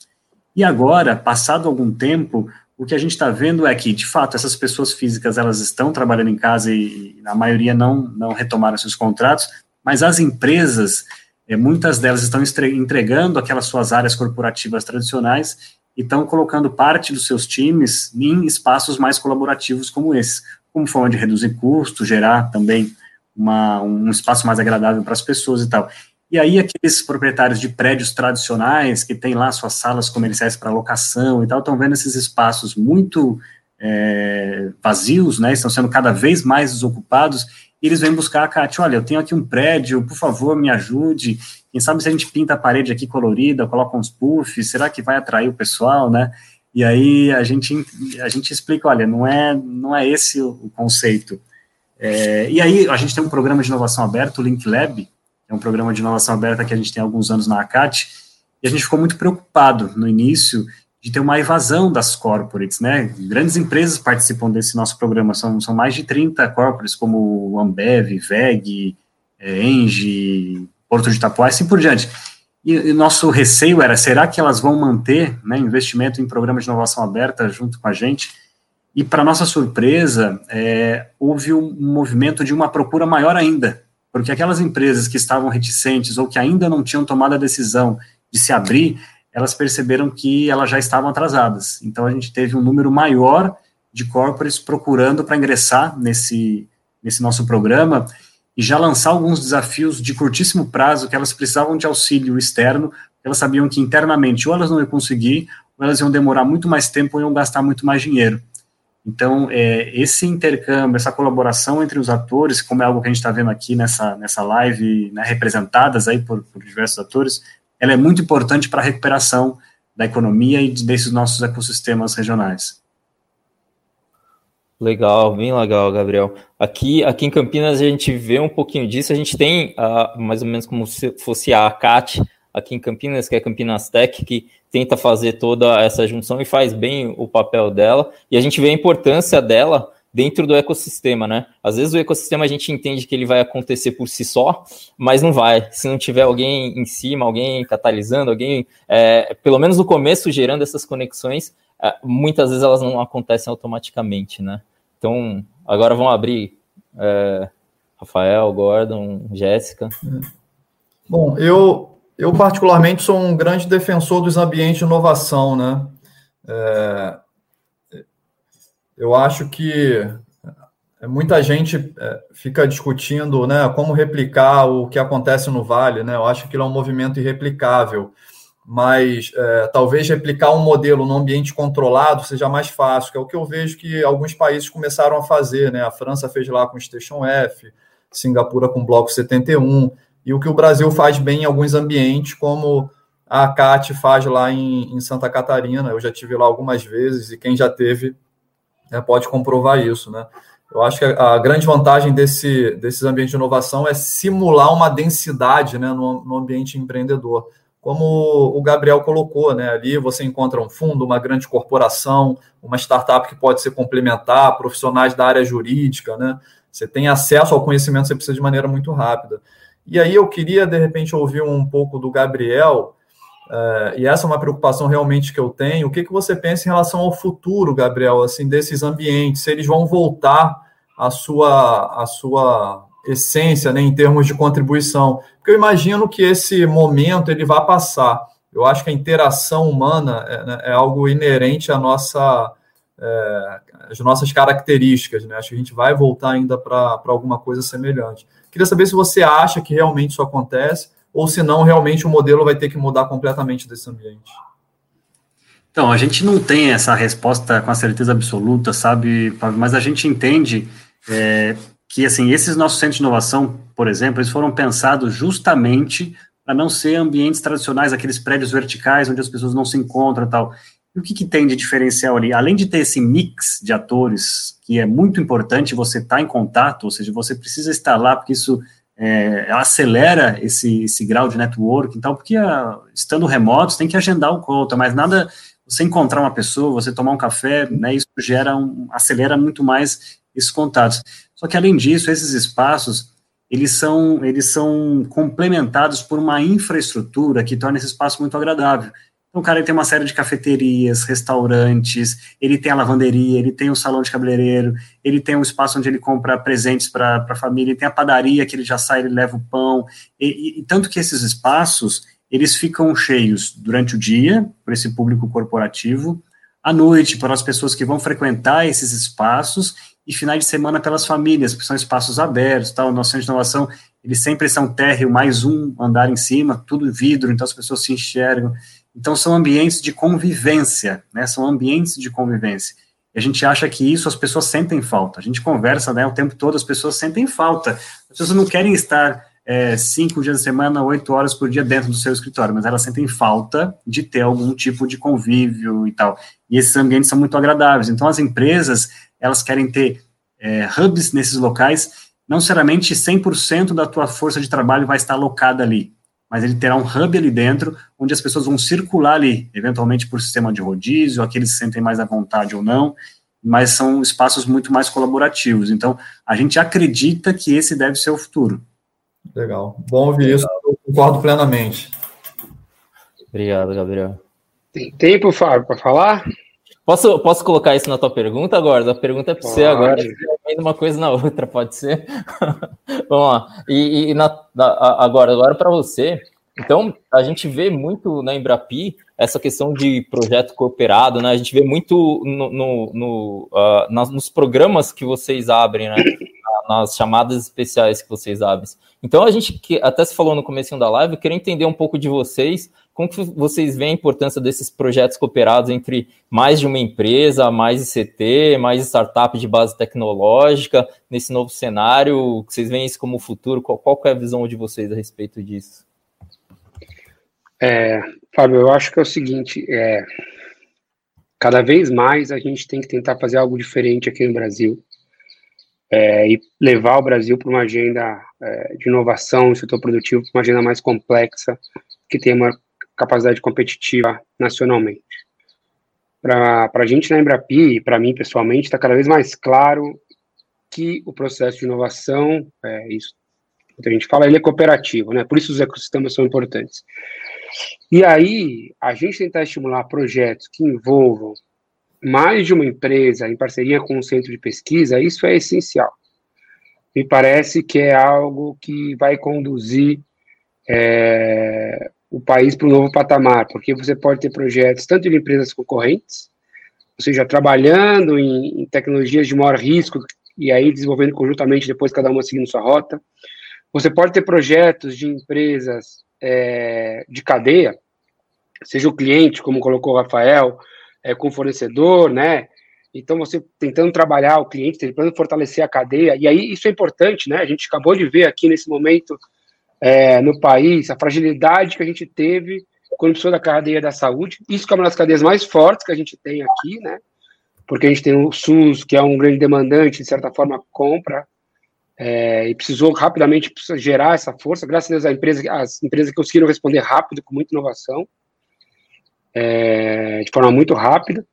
E agora, passado algum tempo, o que a gente está vendo é que, de fato, essas pessoas físicas elas estão trabalhando em casa e, e a maioria não, não retomaram seus contratos, mas as empresas, é, muitas delas estão entregando aquelas suas áreas corporativas tradicionais e estão colocando parte dos seus times em espaços mais colaborativos como esse, como forma de reduzir custos, gerar também uma, um espaço mais agradável para as pessoas e tal. E aí aqueles proprietários de prédios tradicionais que têm lá suas salas comerciais para locação e tal, estão vendo esses espaços muito é, vazios, né, estão sendo cada vez mais desocupados, e eles vêm buscar a Kátia, olha, eu tenho aqui um prédio, por favor, me ajude, quem sabe se a gente pinta a parede aqui colorida, coloca uns puffs, será que vai atrair o pessoal, né, e aí a gente, a gente explica, olha, não é, não é esse o, o conceito, é, e aí, a gente tem um programa de inovação aberto, o Link Lab, é um programa de inovação aberta que a gente tem há alguns anos na ACAT, e a gente ficou muito preocupado no início de ter uma evasão das corporates, né? Grandes empresas participam desse nosso programa, são, são mais de 30 corporates, como Ambev, VEG, é, Engie, Porto de Itapuá, assim por diante. E, e nosso receio era, será que elas vão manter né, investimento em programa de inovação aberta junto com a gente? E, para nossa surpresa, é, houve um movimento de uma procura maior ainda, porque aquelas empresas que estavam reticentes ou que ainda não tinham tomado a decisão de se abrir, elas perceberam que elas já estavam atrasadas. Então, a gente teve um número maior de corporates procurando para ingressar nesse, nesse nosso programa e já lançar alguns desafios de curtíssimo prazo que elas precisavam de auxílio externo, elas sabiam que internamente ou elas não iam conseguir, ou elas iam demorar muito mais tempo ou iam gastar muito mais dinheiro. Então, é, esse intercâmbio, essa colaboração entre os atores, como é algo que a gente está vendo aqui nessa, nessa live, né, representadas aí por, por, diversos atores, ela é muito importante para a recuperação da economia e desses nossos ecossistemas regionais. Legal, bem legal, Gabriel. Aqui, aqui em Campinas a gente vê um pouquinho disso. A gente tem uh, mais ou menos como se fosse a ACAT aqui em Campinas, que é Campinas Tech, que tenta fazer toda essa junção e faz bem o papel dela, e a gente vê a importância dela dentro do ecossistema, né? Às vezes o ecossistema a gente entende que ele vai acontecer por si só, mas não vai. Se não tiver alguém em cima, alguém catalisando, alguém, é, pelo menos no começo, gerando essas conexões, é, muitas vezes elas não acontecem automaticamente, né? Então, agora vamos abrir é, Rafael, Gordon, Jéssica. Bom, eu eu, particularmente, sou um grande defensor dos ambientes de inovação, né? É, eu acho que muita gente é, fica discutindo né, como replicar o que acontece no Vale, né? Eu acho que ele é um movimento irreplicável, mas é, talvez replicar um modelo num ambiente controlado seja mais fácil, que é o que eu vejo que alguns países começaram a fazer, né? A França fez lá com o Station F, Singapura com o Bloco 71, e o que o Brasil faz bem em alguns ambientes, como a CAT faz lá em, em Santa Catarina. Eu já tive lá algumas vezes e quem já teve né, pode comprovar isso, né? Eu acho que a, a grande vantagem desse, desses ambientes de inovação é simular uma densidade né, no, no ambiente empreendedor como o Gabriel colocou, né? Ali você encontra um fundo, uma grande corporação, uma startup que pode se complementar, profissionais da área jurídica, né? Você tem acesso ao conhecimento, você precisa de maneira muito rápida. E aí eu queria, de repente, ouvir um pouco do Gabriel, uh, e essa é uma preocupação realmente que eu tenho. O que, que você pensa em relação ao futuro, Gabriel, assim, desses ambientes? Se eles vão voltar à sua, à sua essência, né, em termos de contribuição. Porque eu imagino que esse momento ele vai passar. Eu acho que a interação humana é, né, é algo inerente à nossa, é, às nossas características. Né? Acho que a gente vai voltar ainda para alguma coisa semelhante. Queria saber se você acha que realmente isso acontece ou se não, realmente o modelo vai ter que mudar completamente desse ambiente. Então, a gente não tem essa resposta com a certeza absoluta, sabe, mas a gente entende é, que, assim, esses nossos centros de inovação, por exemplo, eles foram pensados justamente para não ser ambientes tradicionais, aqueles prédios verticais onde as pessoas não se encontram e tal. E o que, que tem de diferencial ali? Além de ter esse mix de atores, que é muito importante você estar tá em contato, ou seja, você precisa estar lá, porque isso é, acelera esse, esse grau de network, então, porque a, ah, estando remotos, tem que agendar o conta, mas nada, você encontrar uma pessoa, você tomar um café, né, isso gera um, acelera muito mais esses contatos. Só que, além disso, esses espaços, eles são, eles são complementados por uma infraestrutura que torna esse espaço muito agradável. Então, cara tem uma série de cafeterias, restaurantes, ele tem a lavanderia, ele tem o salão de cabeleireiro, ele tem um espaço onde ele compra presentes para a família, ele tem a padaria que ele já sai, ele leva o pão, e, e, tanto que esses espaços, eles ficam cheios durante o dia, para esse público corporativo, à noite, para as pessoas que vão frequentar esses espaços, e finais de semana pelas famílias, porque são espaços abertos, tal, o nosso centro de inovação, eles sempre são térreo, mais um andar em cima, tudo vidro, então as pessoas se enxergam, então são ambientes de convivência, né, são ambientes de convivência, e a gente acha que isso as pessoas sentem falta, a gente conversa, né, o tempo todo, as pessoas sentem falta, as pessoas não querem estar é, cinco dias da semana, oito horas por dia dentro do seu escritório, mas elas sentem falta de ter algum tipo de convívio e tal. E esses ambientes são muito agradáveis. Então, as empresas, elas querem ter é, hubs nesses locais, não necessariamente 100% da tua força de trabalho vai estar alocada ali, mas ele terá um hub ali dentro, onde as pessoas vão circular ali, eventualmente por sistema de rodízio, aqueles que se sentem mais à vontade ou não, mas são espaços muito mais colaborativos. Então, a gente acredita que esse deve ser o futuro. Legal. Bom ouvir Legal. isso, eu concordo plenamente. Obrigado, Gabriel. Tem tempo, Fábio, para falar? Posso, posso colocar isso na tua pergunta agora? A pergunta é para você agora. Uma coisa na outra, pode ser? Vamos lá. E, e na, na, agora, agora para você. Então, a gente vê muito na Embrapi essa questão de projeto cooperado, né? A gente vê muito no, no, no uh, nas, nos programas que vocês abrem, né? Nas chamadas especiais que vocês abrem. Então, a gente, que até se falou no começo da live, eu queria entender um pouco de vocês como que vocês veem a importância desses projetos cooperados entre mais de uma empresa, mais ICT, mais startup de base tecnológica, nesse novo cenário? Vocês veem isso como futuro? Qual, qual é a visão de vocês a respeito disso? É, Fábio, eu acho que é o seguinte, é, cada vez mais a gente tem que tentar fazer algo diferente aqui no Brasil é, e levar o Brasil para uma agenda é, de inovação no setor produtivo, uma agenda mais complexa, que tenha uma capacidade competitiva nacionalmente. Para a gente na Embrapi, e para mim pessoalmente, está cada vez mais claro que o processo de inovação, é, isso a gente fala, ele é cooperativo, né? Por isso os ecossistemas são importantes. E aí, a gente tentar estimular projetos que envolvam mais de uma empresa em parceria com um centro de pesquisa, isso é essencial. Me parece que é algo que vai conduzir é, o país para um novo patamar, porque você pode ter projetos tanto de empresas concorrentes, ou seja, trabalhando em, em tecnologias de maior risco e aí desenvolvendo conjuntamente, depois cada uma seguindo sua rota. Você pode ter projetos de empresas é, de cadeia, seja o cliente, como colocou o Rafael, é, com o fornecedor, né? Então, você tentando trabalhar o cliente, tentando fortalecer a cadeia, e aí isso é importante, né? A gente acabou de ver aqui nesse momento é, no país, a fragilidade que a gente teve quando precisou da cadeia da saúde. Isso que é uma das cadeias mais fortes que a gente tem aqui, né? porque a gente tem o SUS, que é um grande demandante, de certa forma, compra, é, e precisou rapidamente gerar essa força. Graças a Deus, a empresa, as empresas conseguiram responder rápido, com muita inovação, é, de forma muito rápida.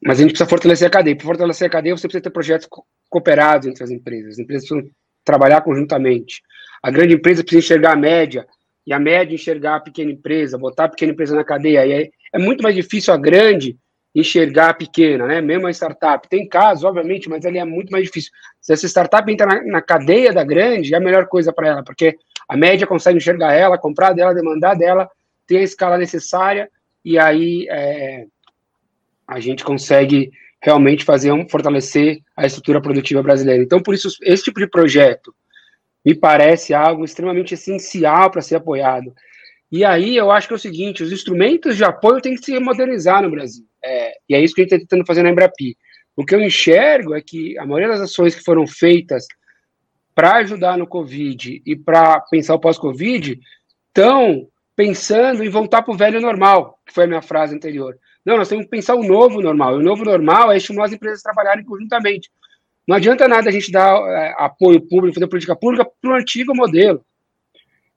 Mas a gente precisa fortalecer a cadeia. Para fortalecer a cadeia, você precisa ter projetos cooperados entre as empresas. As empresas precisam trabalhar conjuntamente. A grande empresa precisa enxergar a média, e a média enxergar a pequena empresa, botar a pequena empresa na cadeia. E é, é muito mais difícil a grande enxergar a pequena, né? Mesmo a startup. Tem casos, obviamente, mas ali é muito mais difícil. Se essa startup entra na, na cadeia da grande, é a melhor coisa para ela, porque a média consegue enxergar ela, comprar dela, demandar dela, ter a escala necessária, e aí é, a gente consegue realmente fazer um, fortalecer a estrutura produtiva brasileira. Então, por isso, esse tipo de projeto me parece algo extremamente essencial para ser apoiado. E aí eu acho que é o seguinte: os instrumentos de apoio têm que se modernizar no Brasil. É, e é isso que a gente está tentando fazer na Embrapi. O que eu enxergo é que a maioria das ações que foram feitas para ajudar no Covid e para pensar o pós-Covid estão pensando em voltar para o velho normal, que foi a minha frase anterior. Não, nós temos que pensar o novo normal. E o novo normal é estimular as empresas a trabalharem conjuntamente. Não adianta nada a gente dar é, apoio público, fazer política pública para o antigo modelo.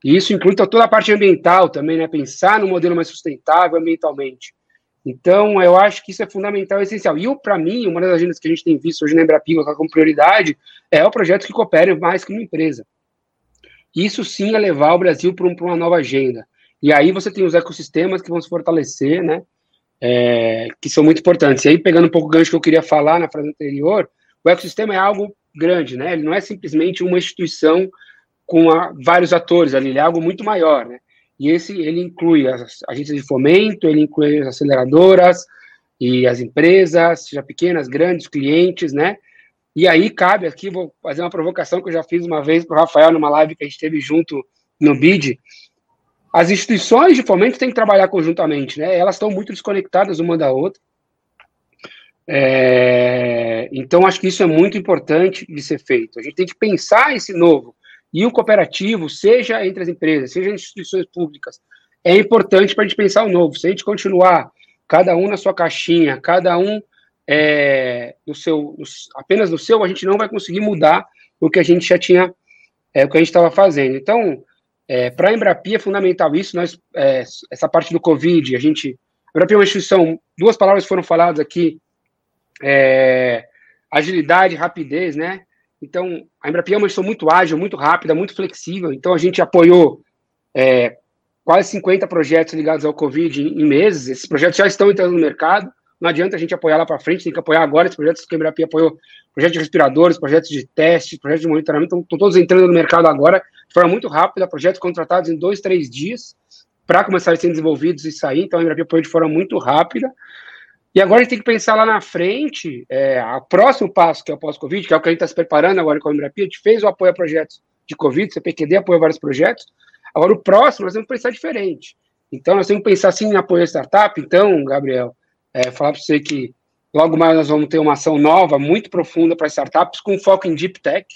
E isso inclui toda a parte ambiental também, né? Pensar no modelo mais sustentável ambientalmente. Então, eu acho que isso é fundamental e essencial. E, para mim, uma das agendas que a gente tem visto hoje na Embrapiga como prioridade é o projeto que coopere mais que uma empresa. Isso sim é levar o Brasil para um, uma nova agenda. E aí você tem os ecossistemas que vão se fortalecer, né? É, que são muito importantes. E aí, pegando um pouco o gancho que eu queria falar na frase anterior, o ecossistema é algo grande, né? Ele não é simplesmente uma instituição com a, vários atores ali, ele é algo muito maior, né? E esse ele inclui as agências de fomento, ele inclui as aceleradoras e as empresas, seja pequenas, grandes, clientes, né? E aí cabe aqui, vou fazer uma provocação que eu já fiz uma vez para o Rafael numa live que a gente teve junto no BID. As instituições de fomento têm que trabalhar conjuntamente, né? Elas estão muito desconectadas uma da outra. É, então, acho que isso é muito importante de ser feito. A gente tem que pensar esse novo. E o cooperativo, seja entre as empresas, seja em instituições públicas, é importante para a gente pensar o novo. Se a gente continuar cada um na sua caixinha, cada um é, no seu, no, apenas no seu, a gente não vai conseguir mudar o que a gente já tinha, é, o que a gente estava fazendo. Então, é, para a Embrapi é fundamental isso. Nós, é, essa parte do Covid, a gente, a Embrapi é uma instituição. Duas palavras foram faladas aqui é, agilidade, rapidez, né? Então, a Embrapi é uma gestão muito ágil, muito rápida, muito flexível. Então, a gente apoiou é, quase 50 projetos ligados ao Covid em, em, meses. Esses projetos já estão entrando no mercado. Não adianta a gente apoiar lá para frente, tem que apoiar agora esses projetos que a Embrapi apoiou. Projetos de respiradores, projetos de teste, projetos de monitoramento, estão todos entrando no mercado agora de forma muito rápida, projetos contratados em dois, três dias para começar a ser desenvolvidos e sair. Então, a Embrapi apoiou de forma muito rápida. E agora a gente tem que pensar lá na frente, é, o próximo passo, que é o pós-Covid, que é o que a gente está se preparando agora com a Embrapia, a gente fez o apoio a projetos de Covid, CPQD apoia vários projetos. Agora, o próximo, nós temos que pensar diferente. Então, nós temos que pensar, sim, em apoio a startup. Então, Gabriel, é, falar para você que logo mais nós vamos ter uma ação nova, muito profunda para startups, com foco em Deep Tech.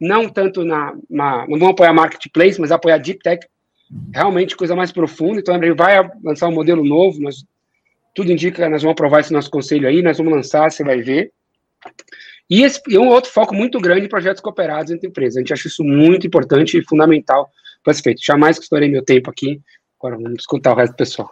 Não tanto na, na Não vamos apoiar Marketplace, mas apoiar Deep Tech. Realmente coisa mais profunda. Então, a Embraer vai lançar um modelo novo. Nós tudo indica que nós vamos aprovar esse nosso conselho aí, nós vamos lançar, você vai ver. E, esse, e um outro foco muito grande em projetos cooperados entre empresas. A gente acha isso muito importante e fundamental para ser feito. Jamais que estourei meu tempo aqui. Agora vamos escutar o resto do pessoal.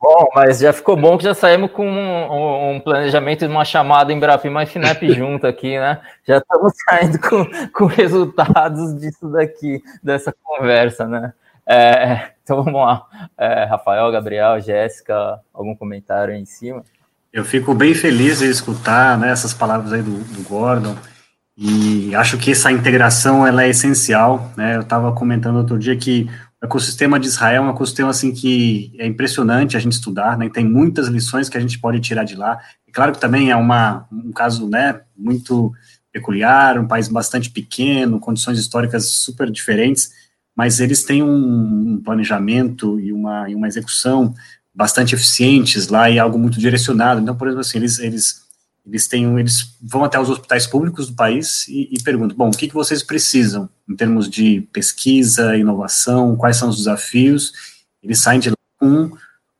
Bom, mas já ficou bom que já saímos com um, um planejamento de uma chamada em Brafima e Finep junto aqui, né? Já estamos saindo com, com resultados disso daqui, dessa conversa, né? É, então vamos lá. É, Rafael, Gabriel, Jéssica, algum comentário aí em cima? Eu fico bem feliz de escutar né, essas palavras aí do, do Gordon e acho que essa integração ela é essencial. Né? Eu estava comentando outro dia que o ecossistema de Israel é um ecossistema assim que é impressionante a gente estudar, né? Tem muitas lições que a gente pode tirar de lá. E claro que também é uma, um caso, né, muito peculiar, um país bastante pequeno, condições históricas super diferentes, mas eles têm um planejamento e uma, e uma execução bastante eficientes lá e algo muito direcionado. Então, por exemplo, assim, eles, eles, eles, têm, eles vão até os hospitais públicos do país e, e perguntam, bom, o que, que vocês precisam em termos de pesquisa, inovação, quais são os desafios? Eles saem de lá com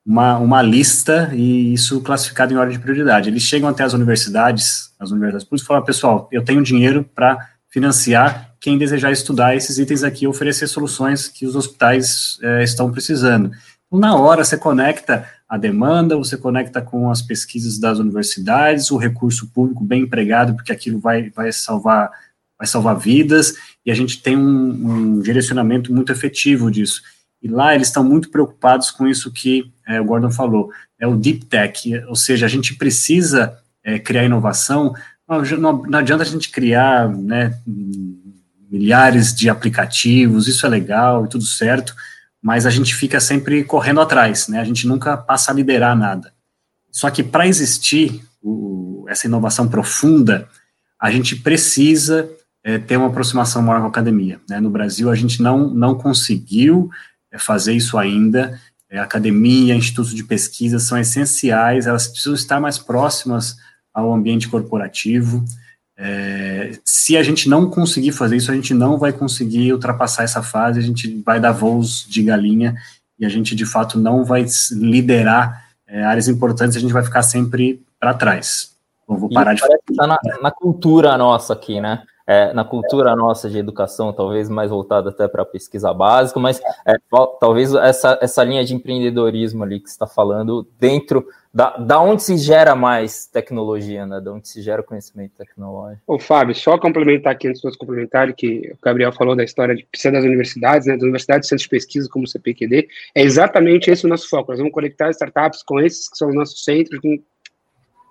uma, uma lista e isso classificado em ordem de prioridade. Eles chegam até as universidades, as universidades públicas, e falam, pessoal, eu tenho dinheiro para financiar quem desejar estudar esses itens aqui oferecer soluções que os hospitais é, estão precisando. Na hora, você conecta a demanda, você conecta com as pesquisas das universidades, o recurso público bem empregado, porque aquilo vai, vai salvar vai salvar vidas, e a gente tem um, um direcionamento muito efetivo disso. E lá eles estão muito preocupados com isso que é, o Gordon falou, é o deep tech, ou seja, a gente precisa é, criar inovação, não, não, adianta a gente criar né, milhares de aplicativos, isso é legal e tudo certo, mas a gente fica sempre correndo atrás, né? A gente nunca passa a liderar nada. Só que para existir o, essa inovação profunda, a gente precisa é, ter uma aproximação maior com a academia. Né? No Brasil, a gente não, não conseguiu é, fazer isso ainda. É, academia, institutos de pesquisa são essenciais, elas precisam estar mais próximas ao ambiente corporativo. É, se a gente não conseguir fazer isso, a gente não vai conseguir ultrapassar essa fase, a gente vai dar voos de galinha e a gente, de fato, não vai liderar é, áreas importantes, a gente vai ficar sempre para trás. Eu vou parar de falar. Tá na, na cultura nossa aqui, né? é, na cultura nossa de educação, talvez mais voltada até para a pesquisa básica, mas é, talvez essa, essa linha de empreendedorismo ali que está falando dentro da, da onde se gera mais tecnologia, né? Da onde se gera conhecimento tecnológico. Ô, Fábio, só complementar aqui antes de complementar que o Gabriel falou da história de precisa das universidades, né? Das universidades, centros de pesquisa como o CPQD, é exatamente esse o nosso foco. Nós vamos conectar startups com esses que são os nossos centros, com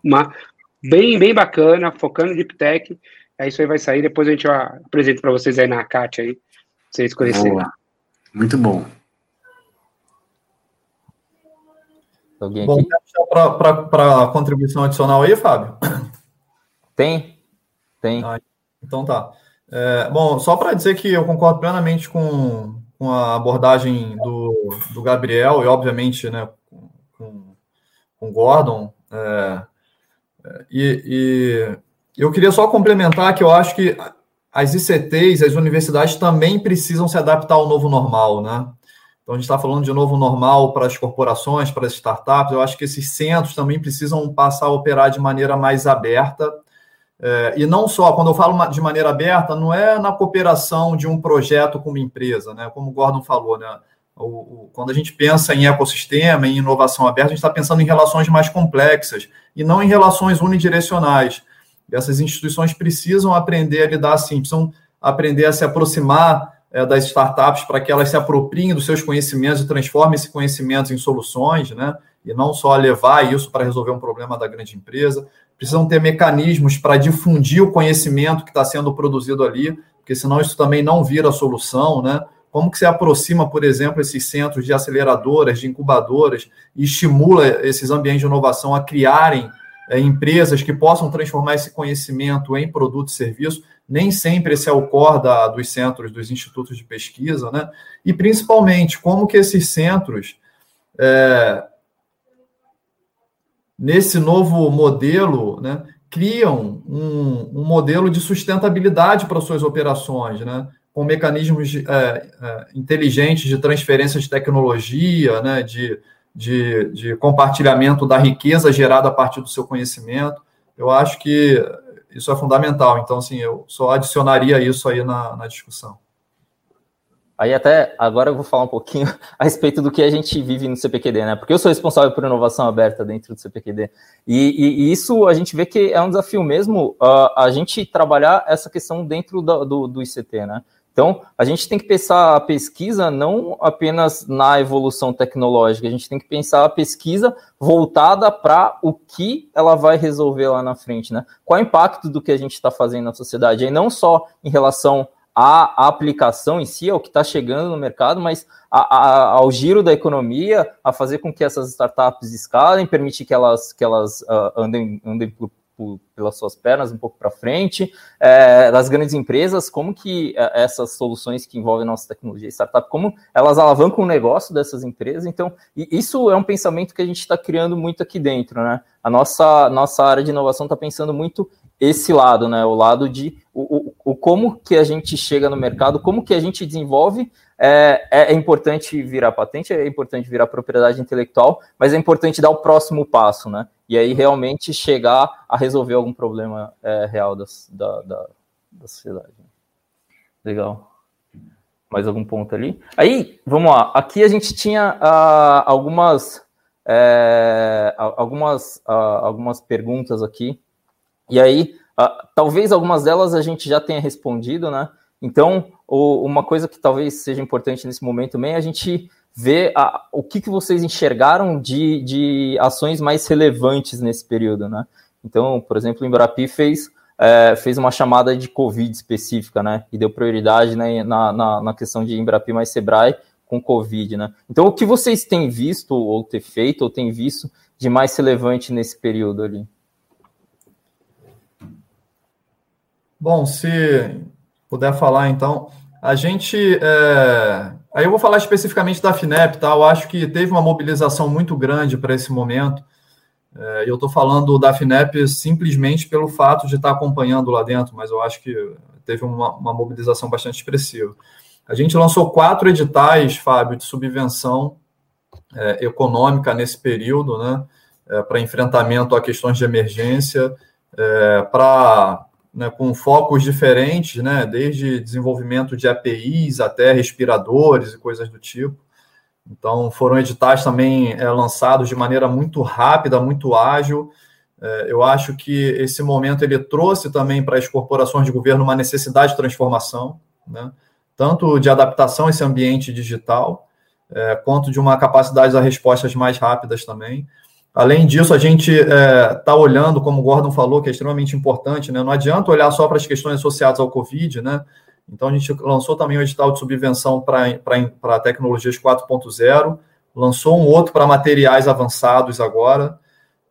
uma bem, bem bacana, focando em Deep Tech, Aí isso aí vai sair, depois a gente apresenta para vocês aí na CAT aí, pra vocês conhecerem. Boa. Muito bom. Alguém bom, para a contribuição adicional aí, Fábio? Tem, tem. Ah, então tá. É, bom, só para dizer que eu concordo plenamente com, com a abordagem do, do Gabriel e, obviamente, né, com, com Gordon. É, é e, e eu queria só complementar que eu acho que as ICTs, as universidades também precisam se adaptar ao novo normal, né? Então, a gente está falando de novo normal para as corporações, para as startups. Eu acho que esses centros também precisam passar a operar de maneira mais aberta. É, e não só, quando eu falo de maneira aberta, não é na cooperação de um projeto com uma empresa, né? Como o Gordon falou, né? O, o, quando a gente pensa em ecossistema, em inovação aberta, a gente está pensando em relações mais complexas e não em relações unidirecionais. Essas instituições precisam aprender a lidar assim, precisam aprender a se aproximar é, das startups para que elas se apropriem dos seus conhecimentos e transformem esses conhecimentos em soluções, né? E não só levar isso para resolver um problema da grande empresa. Precisam ter mecanismos para difundir o conhecimento que está sendo produzido ali, porque senão isso também não vira solução, né? Como que se aproxima, por exemplo, esses centros de aceleradoras, de incubadoras e estimula esses ambientes de inovação a criarem é, empresas que possam transformar esse conhecimento em produto e serviço. Nem sempre esse é o core da, dos centros, dos institutos de pesquisa, né? E principalmente como que esses centros, é, nesse novo modelo, né, criam um, um, modelo de sustentabilidade para suas operações, né? Com mecanismos de, é, é, inteligentes de transferência de tecnologia, né? De de, de compartilhamento da riqueza gerada a partir do seu conhecimento. Eu acho que isso é fundamental. Então, assim, eu só adicionaria isso aí na, na discussão. Aí até agora eu vou falar um pouquinho a respeito do que a gente vive no CPQD, né? Porque eu sou responsável por inovação aberta dentro do CPQD. E, e, e isso a gente vê que é um desafio mesmo uh, a gente trabalhar essa questão dentro do, do, do ICT, né? Então, a gente tem que pensar a pesquisa não apenas na evolução tecnológica, a gente tem que pensar a pesquisa voltada para o que ela vai resolver lá na frente, né? Qual é o impacto do que a gente está fazendo na sociedade? E não só em relação à aplicação em si, ao que está chegando no mercado, mas a, a, ao giro da economia, a fazer com que essas startups escalem, permitir que elas, que elas uh, andem, andem por pelas suas pernas um pouco para frente, é, das grandes empresas, como que é, essas soluções que envolvem nossa tecnologia e startup, como elas alavancam o negócio dessas empresas. Então, isso é um pensamento que a gente está criando muito aqui dentro, né? A nossa, nossa área de inovação está pensando muito esse lado, né? O lado de o, o, como que a gente chega no mercado, como que a gente desenvolve. É, é, é, importante virar patente, é importante virar propriedade intelectual, mas é importante dar o próximo passo, né? E aí realmente chegar a resolver algum problema é, real das, da, da, da sociedade. Legal. Mais algum ponto ali? Aí, vamos lá. Aqui a gente tinha uh, algumas, é, algumas, uh, algumas perguntas aqui. E aí, uh, talvez algumas delas a gente já tenha respondido, né? Então, o, uma coisa que talvez seja importante nesse momento também é a gente ver a, o que, que vocês enxergaram de, de ações mais relevantes nesse período, né? Então, por exemplo, o Embrapi fez é, fez uma chamada de Covid específica, né? E deu prioridade né, na, na, na questão de Embrapi mais Sebrae com Covid, né? Então, o que vocês têm visto, ou ter feito, ou têm visto de mais relevante nesse período ali? Bom, se puder falar, então, a gente. É... Aí eu vou falar especificamente da FINEP, tá? Eu acho que teve uma mobilização muito grande para esse momento. É, eu estou falando da FINEP simplesmente pelo fato de estar acompanhando lá dentro, mas eu acho que teve uma, uma mobilização bastante expressiva. A gente lançou quatro editais, Fábio, de subvenção é, econômica nesse período, né, é, para enfrentamento a questões de emergência, é, para né, com focos diferentes, né, desde desenvolvimento de APIs até respiradores e coisas do tipo. Então, foram editais também é, lançados de maneira muito rápida, muito ágil. É, eu acho que esse momento ele trouxe também para as corporações de governo uma necessidade de transformação, né? tanto de adaptação a esse ambiente digital, é, quanto de uma capacidade de respostas mais rápidas também. Além disso, a gente está é, tá olhando, como o Gordon falou, que é extremamente importante, né? não adianta olhar só para as questões associadas ao Covid, né? Então, a gente lançou também um edital de subvenção para tecnologias 4.0, lançou um outro para materiais avançados agora,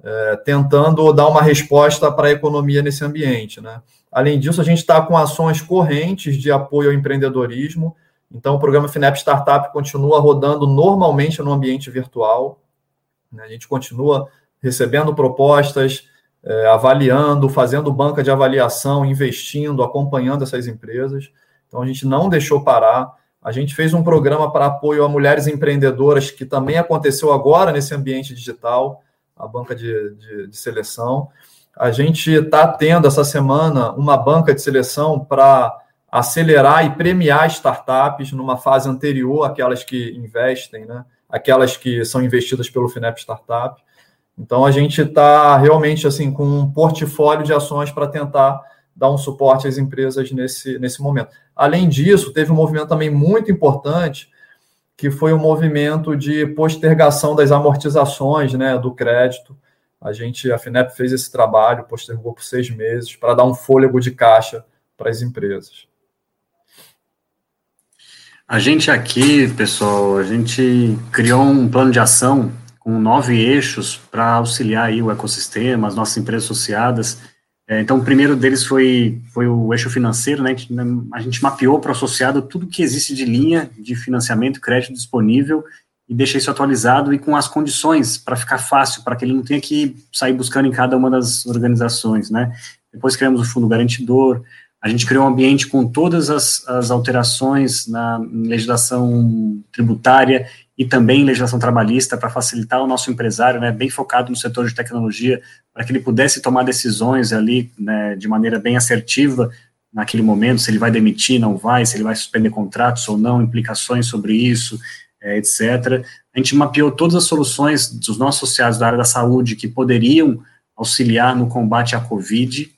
é, tentando dar uma resposta para a economia nesse ambiente. Né? Além disso, a gente está com ações correntes de apoio ao empreendedorismo. Então, o programa FINEP Startup continua rodando normalmente no ambiente virtual. Né? A gente continua recebendo propostas, é, avaliando, fazendo banca de avaliação, investindo, acompanhando essas empresas. Então a gente não deixou parar. A gente fez um programa para apoio a mulheres empreendedoras, que também aconteceu agora nesse ambiente digital, a banca de, de, de seleção. A gente está tendo essa semana uma banca de seleção para acelerar e premiar startups numa fase anterior àquelas que investem, né? Aquelas que são investidas pelo Finep Startup. Então a gente está realmente assim com um portfólio de ações para tentar dar um suporte às empresas nesse, nesse momento. Além disso, teve um movimento também muito importante, que foi o um movimento de postergação das amortizações né, do crédito. A gente, a FINEP fez esse trabalho, postergou por seis meses, para dar um fôlego de caixa para as empresas. A gente aqui, pessoal, a gente criou um plano de ação com nove eixos para auxiliar aí o ecossistema, as nossas empresas associadas, é, então, o primeiro deles foi, foi o eixo financeiro, né? Que a gente mapeou para o associado tudo que existe de linha de financiamento crédito disponível e deixa isso atualizado e com as condições para ficar fácil, para que ele não tenha que sair buscando em cada uma das organizações, né? Depois criamos o fundo garantidor, a gente criou um ambiente com todas as, as alterações na legislação tributária e também legislação trabalhista para facilitar o nosso empresário, né, bem focado no setor de tecnologia, para que ele pudesse tomar decisões ali né, de maneira bem assertiva naquele momento, se ele vai demitir, não vai, se ele vai suspender contratos ou não, implicações sobre isso, é, etc. A gente mapeou todas as soluções dos nossos associados da área da saúde que poderiam auxiliar no combate à Covid,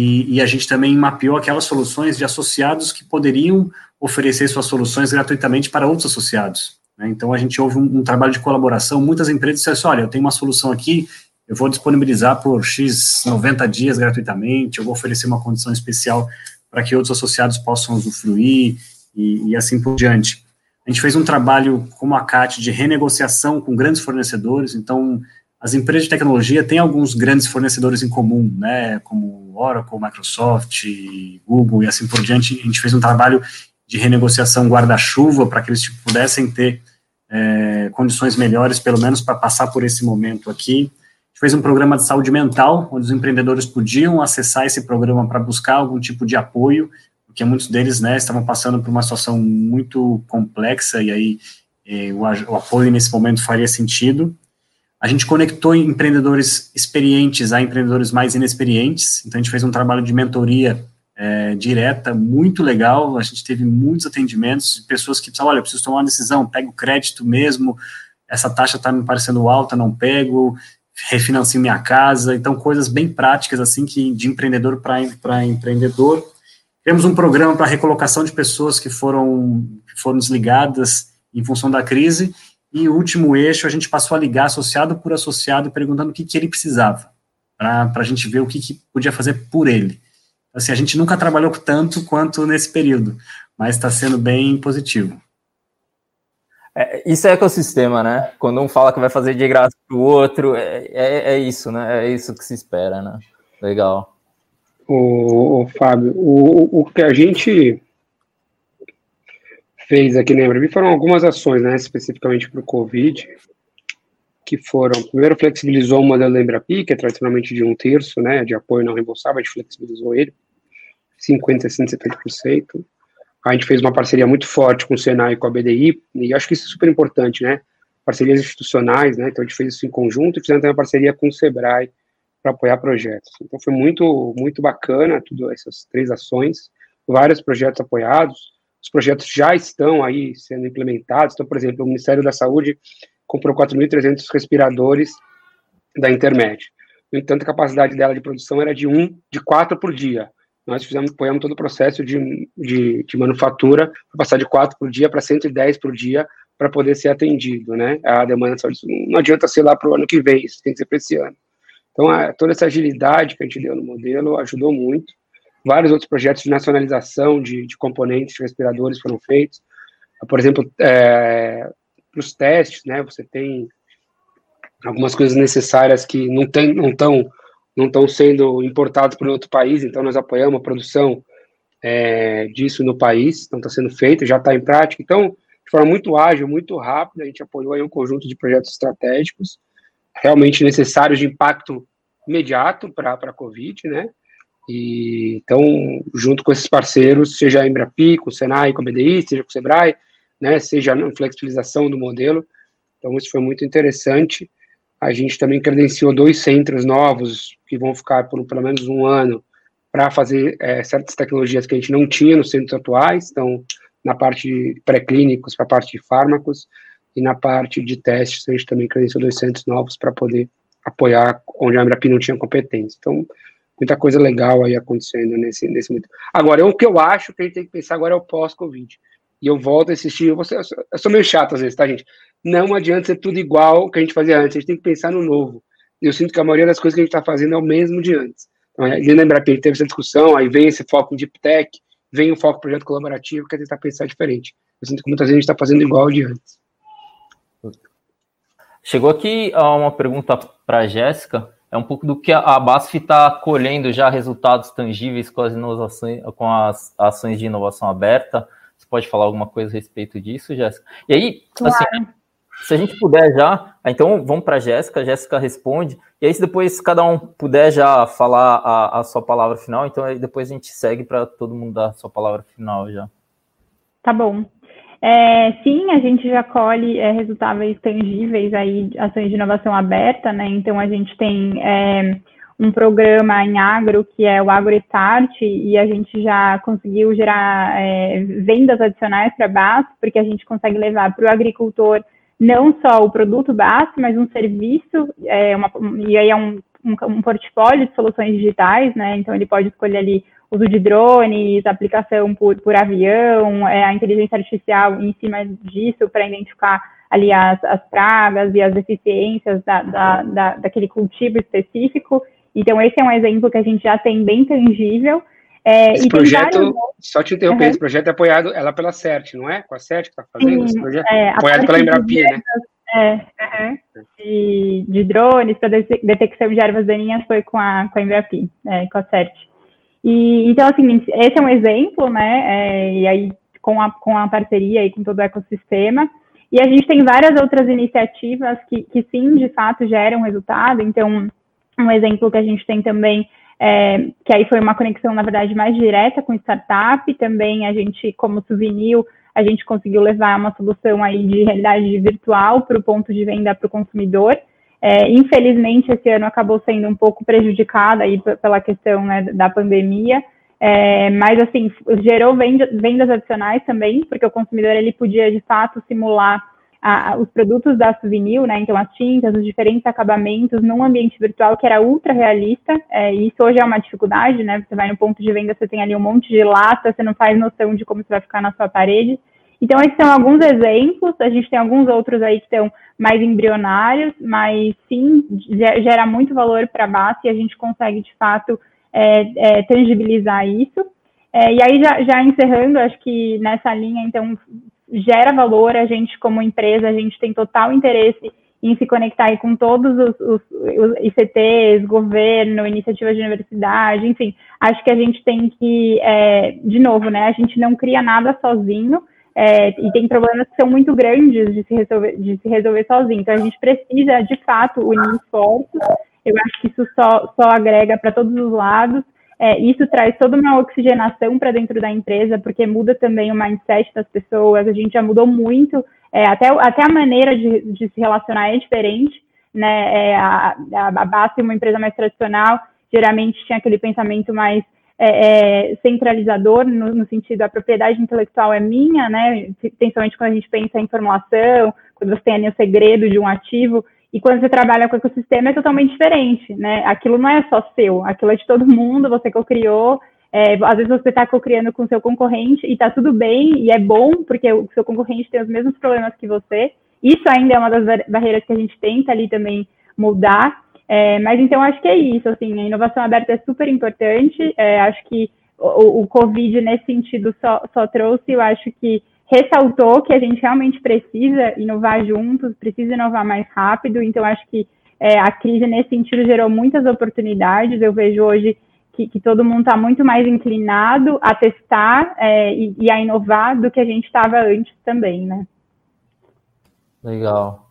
e, e, a gente também mapeou aquelas soluções de associados que poderiam oferecer suas soluções gratuitamente para outros associados. Né? Então, a gente houve um, um, trabalho de colaboração. Muitas empresas disseram assim, olha, eu tenho uma solução aqui, eu vou disponibilizar por X 90 dias gratuitamente, eu vou oferecer uma condição especial para que outros associados possam usufruir e, e, assim por diante. A gente fez um trabalho como a CAT de renegociação com grandes fornecedores, então as empresas de tecnologia têm alguns grandes fornecedores em comum, né, como Oracle, Microsoft, Google e assim por diante. A gente fez um trabalho de renegociação guarda-chuva para que eles tipo, pudessem ter é, condições melhores, pelo menos para passar por esse momento aqui. A gente fez um programa de saúde mental, onde os empreendedores podiam acessar esse programa para buscar algum tipo de apoio, porque muitos deles, né, estavam passando por uma situação muito complexa, e aí eh, o, o apoio nesse momento faria sentido. A gente conectou empreendedores experientes a empreendedores mais inexperientes, então a gente fez um trabalho de mentoria é, direta, muito legal. A gente teve muitos atendimentos de pessoas que precisavam, olha, preciso tomar uma decisão, pego crédito mesmo, essa taxa está me parecendo alta, não pego, refinancio minha casa. Então, coisas bem práticas, assim, que de empreendedor para empreendedor. Temos um programa para recolocação de pessoas que foram, que foram desligadas em função da crise e o último eixo, a gente passou a ligar associado por associado, perguntando o que, que ele precisava, para a gente ver o que, que podia fazer por ele. Assim, a gente nunca trabalhou tanto quanto nesse período, mas está sendo bem positivo. É, isso é ecossistema, né? Quando um fala que vai fazer de graça para o outro, é, é, é, isso, né? É isso que se espera, né? Legal. O, o Fábio, o, o que a gente fez aqui na Embrabi foram algumas ações, né, especificamente para o Covid, que foram, primeiro flexibilizou o modelo da Embrapi, que é tradicionalmente de um terço, né, de apoio não reembolsável, a gente flexibilizou ele, 50%, 60%, 70%. A gente fez uma parceria muito forte com o Senai e com a BDI, e acho que isso é super importante, né, parcerias institucionais, né, então a gente fez isso em conjunto e fizemos também uma parceria com o Sebrae para apoiar projetos. Então foi muito, muito bacana, tudo essas três ações, vários projetos apoiados, os projetos já estão aí sendo implementados. Então, por exemplo, o Ministério da Saúde comprou 4.300 respiradores da Intermed. No entanto, a capacidade dela de produção era de um, de quatro por dia. Nós fizemos, apoiamos todo o processo de, de, de manufatura passar de quatro por dia para 110 por dia para poder ser atendido, né? A demanda de saúde não adianta ser lá para o ano que vem, isso tem que ser para esse ano. Então, a, toda essa agilidade que a gente deu no modelo ajudou muito. Vários outros projetos de nacionalização de, de componentes de respiradores foram feitos. Por exemplo, é, para os testes, né, você tem algumas coisas necessárias que não estão não tão, não tão sendo importadas para outro país, então nós apoiamos a produção é, disso no país, então está sendo feito, já está em prática. Então, de forma muito ágil, muito rápida, a gente apoiou aí um conjunto de projetos estratégicos, realmente necessários de impacto imediato para a Covid, né? E, então, junto com esses parceiros, seja a Embrapi, com o Senai, com a BDI, seja com o Sebrae, né, seja a flexibilização do modelo. Então, isso foi muito interessante. A gente também credenciou dois centros novos, que vão ficar por pelo menos um ano, para fazer é, certas tecnologias que a gente não tinha nos centros atuais. Então, na parte pré-clínicos, para a parte de fármacos, e na parte de testes, a gente também credenciou dois centros novos para poder apoiar onde a Embrapi não tinha competência. Então, muita coisa legal aí acontecendo nesse, nesse momento. Agora, o que eu acho que a gente tem que pensar agora é o pós-Covid. E eu volto a assistir, eu, sou, eu sou meio chato às vezes, tá, gente? Não adianta ser tudo igual que a gente fazia antes, a gente tem que pensar no novo. Eu sinto que a maioria das coisas que a gente está fazendo é o mesmo de antes. Então, lembra que teve essa discussão, aí vem esse foco em Deep Tech, vem o foco em projeto colaborativo, que a gente tentar pensar diferente. Eu sinto que muitas vezes a gente está fazendo igual de antes. Chegou aqui uma pergunta para a Jéssica é um pouco do que a BASF está colhendo já resultados tangíveis com as inovações, com as ações de inovação aberta. Você pode falar alguma coisa a respeito disso, Jéssica? E aí, claro. assim, se a gente puder já, então vamos para a Jéssica, a Jéssica responde, e aí se depois cada um puder já falar a, a sua palavra final, então aí depois a gente segue para todo mundo dar a sua palavra final já. Tá bom. É, sim, a gente já colhe é, resultados tangíveis aí, ações de inovação aberta, né? Então a gente tem é, um programa em agro que é o AgroStart e a gente já conseguiu gerar é, vendas adicionais para BAS, porque a gente consegue levar para o agricultor não só o produto BAS, mas um serviço, é, uma, e aí é um, um, um portfólio de soluções digitais, né? Então ele pode escolher ali uso de drones, aplicação por, por avião, é, a inteligência artificial em cima disso para identificar ali as, as pragas e as deficiências da, da, da, daquele cultivo específico. Então, esse é um exemplo que a gente já tem bem tangível. É, esse projeto, vários... só te interromper, uhum. esse projeto é apoiado ela pela CERT, não é? Com a CERT que está fazendo Sim, esse projeto? É, apoiado pela Embrapi, né? É, uhum. de, de drones para detecção de ervas daninhas foi com a, com a Embrapi, é, com a CERT. E, então, assim, esse é um exemplo, né? É, e aí, com a, com a parceria e com todo o ecossistema. E a gente tem várias outras iniciativas que, que sim, de fato, geram resultado. Então, um exemplo que a gente tem também é, que aí foi uma conexão, na verdade, mais direta com startup. Também a gente, como souvenir, a gente conseguiu levar uma solução aí de realidade virtual para o ponto de venda para o consumidor. É, infelizmente, esse ano acabou sendo um pouco prejudicado aí pela questão né, da pandemia, é, mas assim gerou vendas adicionais também, porque o consumidor ele podia de fato simular a, os produtos da Souvenir, né? Então, as tintas, os diferentes acabamentos num ambiente virtual que era ultra realista. É, e isso hoje é uma dificuldade, né? Você vai no ponto de venda, você tem ali um monte de lata, você não faz noção de como isso vai ficar na sua parede. Então, esses são alguns exemplos. A gente tem alguns outros aí que estão mais embrionários, mas sim, gera muito valor para a base e a gente consegue, de fato, é, é, tangibilizar isso. É, e aí, já, já encerrando, acho que nessa linha, então, gera valor, a gente como empresa, a gente tem total interesse em se conectar com todos os, os, os, ICTs, governo, iniciativas de universidade, enfim, acho que a gente tem que, é, de novo, né, a gente não cria nada sozinho, é, e tem problemas que são muito grandes de se resolver, de se resolver sozinho, então a gente precisa, de fato, unir esforços, eu acho que isso só, só agrega para todos os lados, é, isso traz toda uma oxigenação para dentro da empresa, porque muda também o mindset das pessoas. A gente já mudou muito, é, até, até a maneira de, de, se relacionar é diferente. Né? É, a, a, a Basta, uma empresa mais tradicional, geralmente tinha aquele pensamento mais é, é, centralizador, no, no, sentido a propriedade intelectual é minha, né? principalmente quando a gente pensa em formulação, quando você tem ali o segredo de um ativo. E quando você trabalha com o ecossistema é totalmente diferente, né? Aquilo não é só seu, aquilo é de todo mundo, você que criou. É, às vezes você está co-criando com o seu concorrente e está tudo bem e é bom, porque o seu concorrente tem os mesmos problemas que você. Isso ainda é uma das barreiras que a gente tenta ali também mudar. É, mas então acho que é isso, assim, a inovação aberta é super importante. É, acho que o, o Covid nesse sentido só, só trouxe, eu acho que ressaltou que a gente realmente precisa inovar juntos, precisa inovar mais rápido. Então, acho que é, a crise, nesse sentido, gerou muitas oportunidades. Eu vejo hoje que, que todo mundo está muito mais inclinado a testar é, e, e, a inovar do que a gente estava antes também, né? Legal.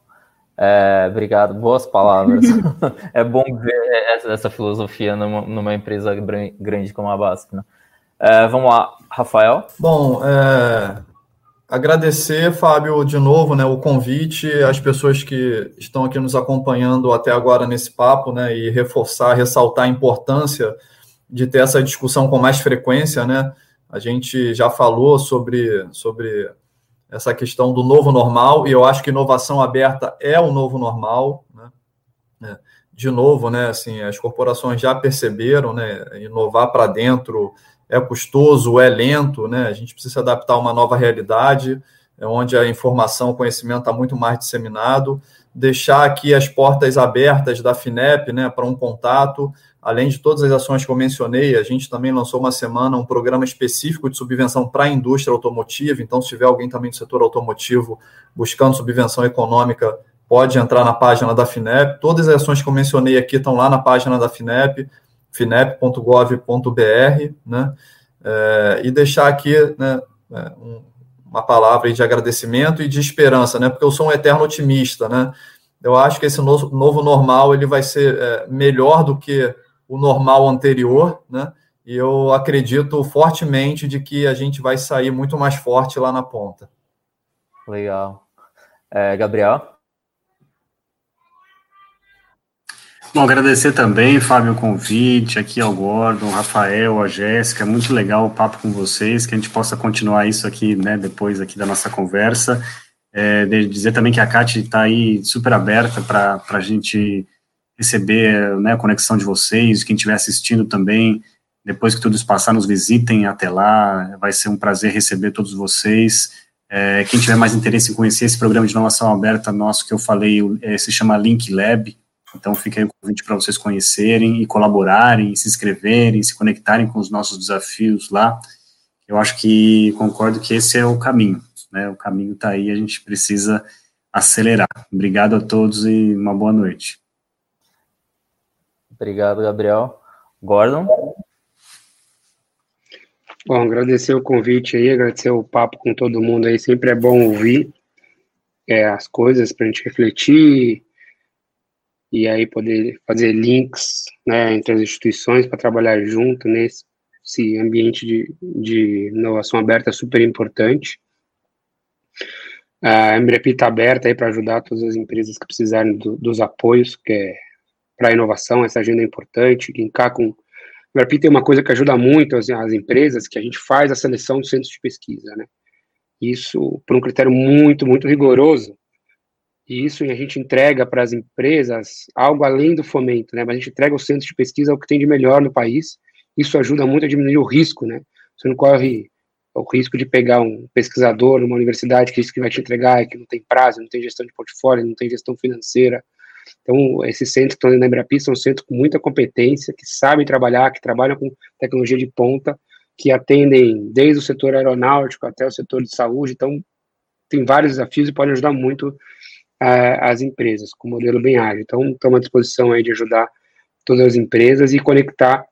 É, obrigado, boas palavras. é bom ver essa, essa filosofia numa, numa, empresa grande como a Basf. Né? É, vamos lá, Rafael. Bom, é, agradecer, Fábio, de novo, né, o convite, as pessoas que estão aqui nos acompanhando até agora nesse papo, né, e reforçar, ressaltar a importância de ter essa discussão com mais frequência, né? A gente já falou sobre, sobre essa questão do novo normal, e eu acho que inovação aberta é o novo normal, né? É, de novo, né, assim, as corporações já perceberam, né, inovar para dentro é custoso, é lento, né? A gente precisa adaptar a uma nova realidade, é onde a informação, o conhecimento está muito mais disseminado, deixar aqui as portas abertas da FINEP, né, para um contato, além de todas as ações que eu mencionei, a gente também lançou uma semana um programa específico de subvenção para a indústria automotiva, então se tiver alguém também do setor automotivo buscando subvenção econômica, pode entrar na página da FINEP, todas as ações que eu mencionei aqui estão lá na página da FINEP, finep.gov.br, né? É, e deixar aqui né, é, uma palavra de agradecimento e de esperança, né? Porque eu sou um eterno otimista, né? Eu acho que esse novo, normal ele vai ser é, melhor do que o normal anterior, né? E eu acredito fortemente de que a gente vai sair muito mais forte lá na ponta. Legal. É, Gabriel? Bom, agradecer também, Fábio, o convite, aqui ao Gordon, Rafael, a Jéssica, muito legal o papo com vocês, que a gente possa continuar isso aqui, né, depois aqui da nossa conversa. É, dizer também que a Cate está aí super aberta para a gente receber né, a conexão de vocês, quem estiver assistindo também, depois que tudo isso passar, nos visitem até lá, vai ser um prazer receber todos vocês. É, quem tiver mais interesse em conhecer esse programa de inovação aberta nosso que eu falei, é, se chama Link Lab, então fica aí o convite para vocês conhecerem e colaborarem, se inscreverem, se conectarem com os nossos desafios lá. Eu acho que concordo que esse é o caminho, né? O caminho está aí, a gente precisa acelerar. Obrigado a todos e uma boa noite. Obrigado, Gabriel. Gordon? Bom, agradecer o convite aí, agradecer o papo com todo mundo aí. Sempre é bom ouvir é, as coisas para a gente refletir e aí poder fazer links né, entre as instituições para trabalhar junto nesse ambiente de, de inovação aberta super importante. A Embrapi está aberta aí para ajudar todas as empresas que precisarem do, dos apoios, que é para a inovação, essa agenda é importante, linkar com... A Embrapi tem uma coisa que ajuda muito as, as empresas, que a gente faz a seleção dos centros de pesquisa, né? Isso por um critério muito, muito rigoroso, e isso a gente entrega para as empresas algo além do fomento, né? Mas a gente entrega os centros de pesquisa o que tem de melhor no país. Isso ajuda muito a diminuir o risco, né? Você não corre o risco de pegar um pesquisador numa universidade que isso que vai te entregar é que não tem prazo, não tem gestão de portfólio, não tem gestão financeira. Então, esses centros que estão na Embrapi são centros com muita competência, que sabem trabalhar, que trabalham com tecnologia de ponta, que atendem desde o setor aeronáutico até o setor de saúde. Então, tem vários desafios e podem ajudar muito as empresas, com modelo bem ágil. Então, estamos à disposição aí de ajudar todas as empresas e conectar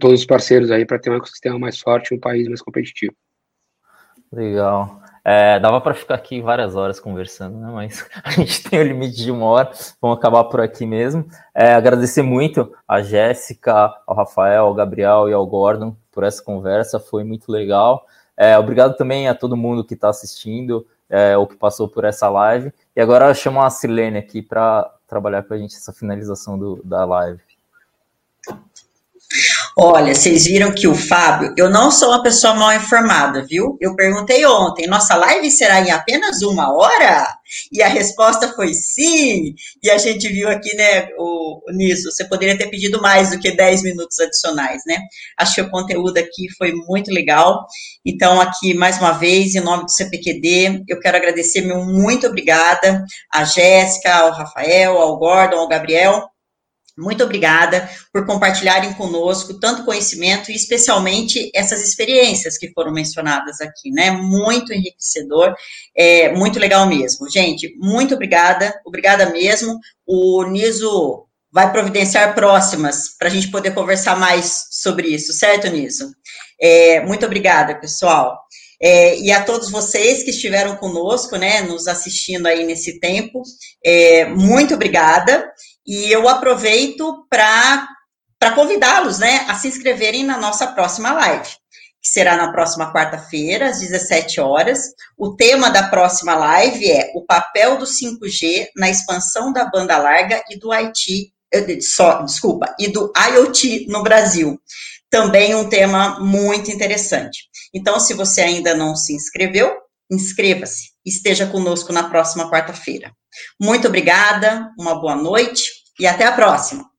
todos os parceiros aí para ter um ecossistema mais forte e um país mais competitivo. Legal. É, dava para ficar aqui várias horas conversando, né? Mas a gente tem o limite de uma hora, vamos acabar por aqui mesmo. É, agradecer muito a Jéssica, ao Rafael, ao Gabriel e ao Gordon por essa conversa, foi muito legal. É, obrigado também a todo mundo que está assistindo é, ou que passou por essa live. E agora eu chamo a Silene aqui para trabalhar com a gente essa finalização do, da live. Olha, vocês viram que o Fábio, eu não sou uma pessoa mal informada, viu? Eu perguntei ontem, nossa live será em apenas uma hora? E a resposta foi sim. E a gente viu aqui, né, o, o Niso, você poderia ter pedido mais do que 10 minutos adicionais, né? Acho que o conteúdo aqui foi muito legal. Então, aqui, mais uma vez, em nome do CPQD, eu quero agradecer, meu muito obrigada a Jéssica, ao Rafael, ao Gordon, ao Gabriel muito obrigada por compartilharem conosco tanto conhecimento e especialmente essas experiências que foram mencionadas aqui, né? Muito enriquecedor, é muito legal mesmo. Gente, muito obrigada, obrigada mesmo. O Niso vai providenciar próximas para a gente poder conversar mais sobre isso, certo, Niso? É, muito obrigada, pessoal. É, e a todos vocês que estiveram conosco, né, nos assistindo aí nesse tempo, é, muito obrigada. E eu aproveito para convidá-los né, a se inscreverem na nossa próxima live, que será na próxima quarta-feira, às 17 horas. O tema da próxima live é o papel do 5G na expansão da banda larga e do IT, só, desculpa, e do IoT no Brasil. Também um tema muito interessante. Então, se você ainda não se inscreveu, inscreva-se. Esteja conosco na próxima quarta-feira. Muito obrigada, uma boa noite e até a próxima.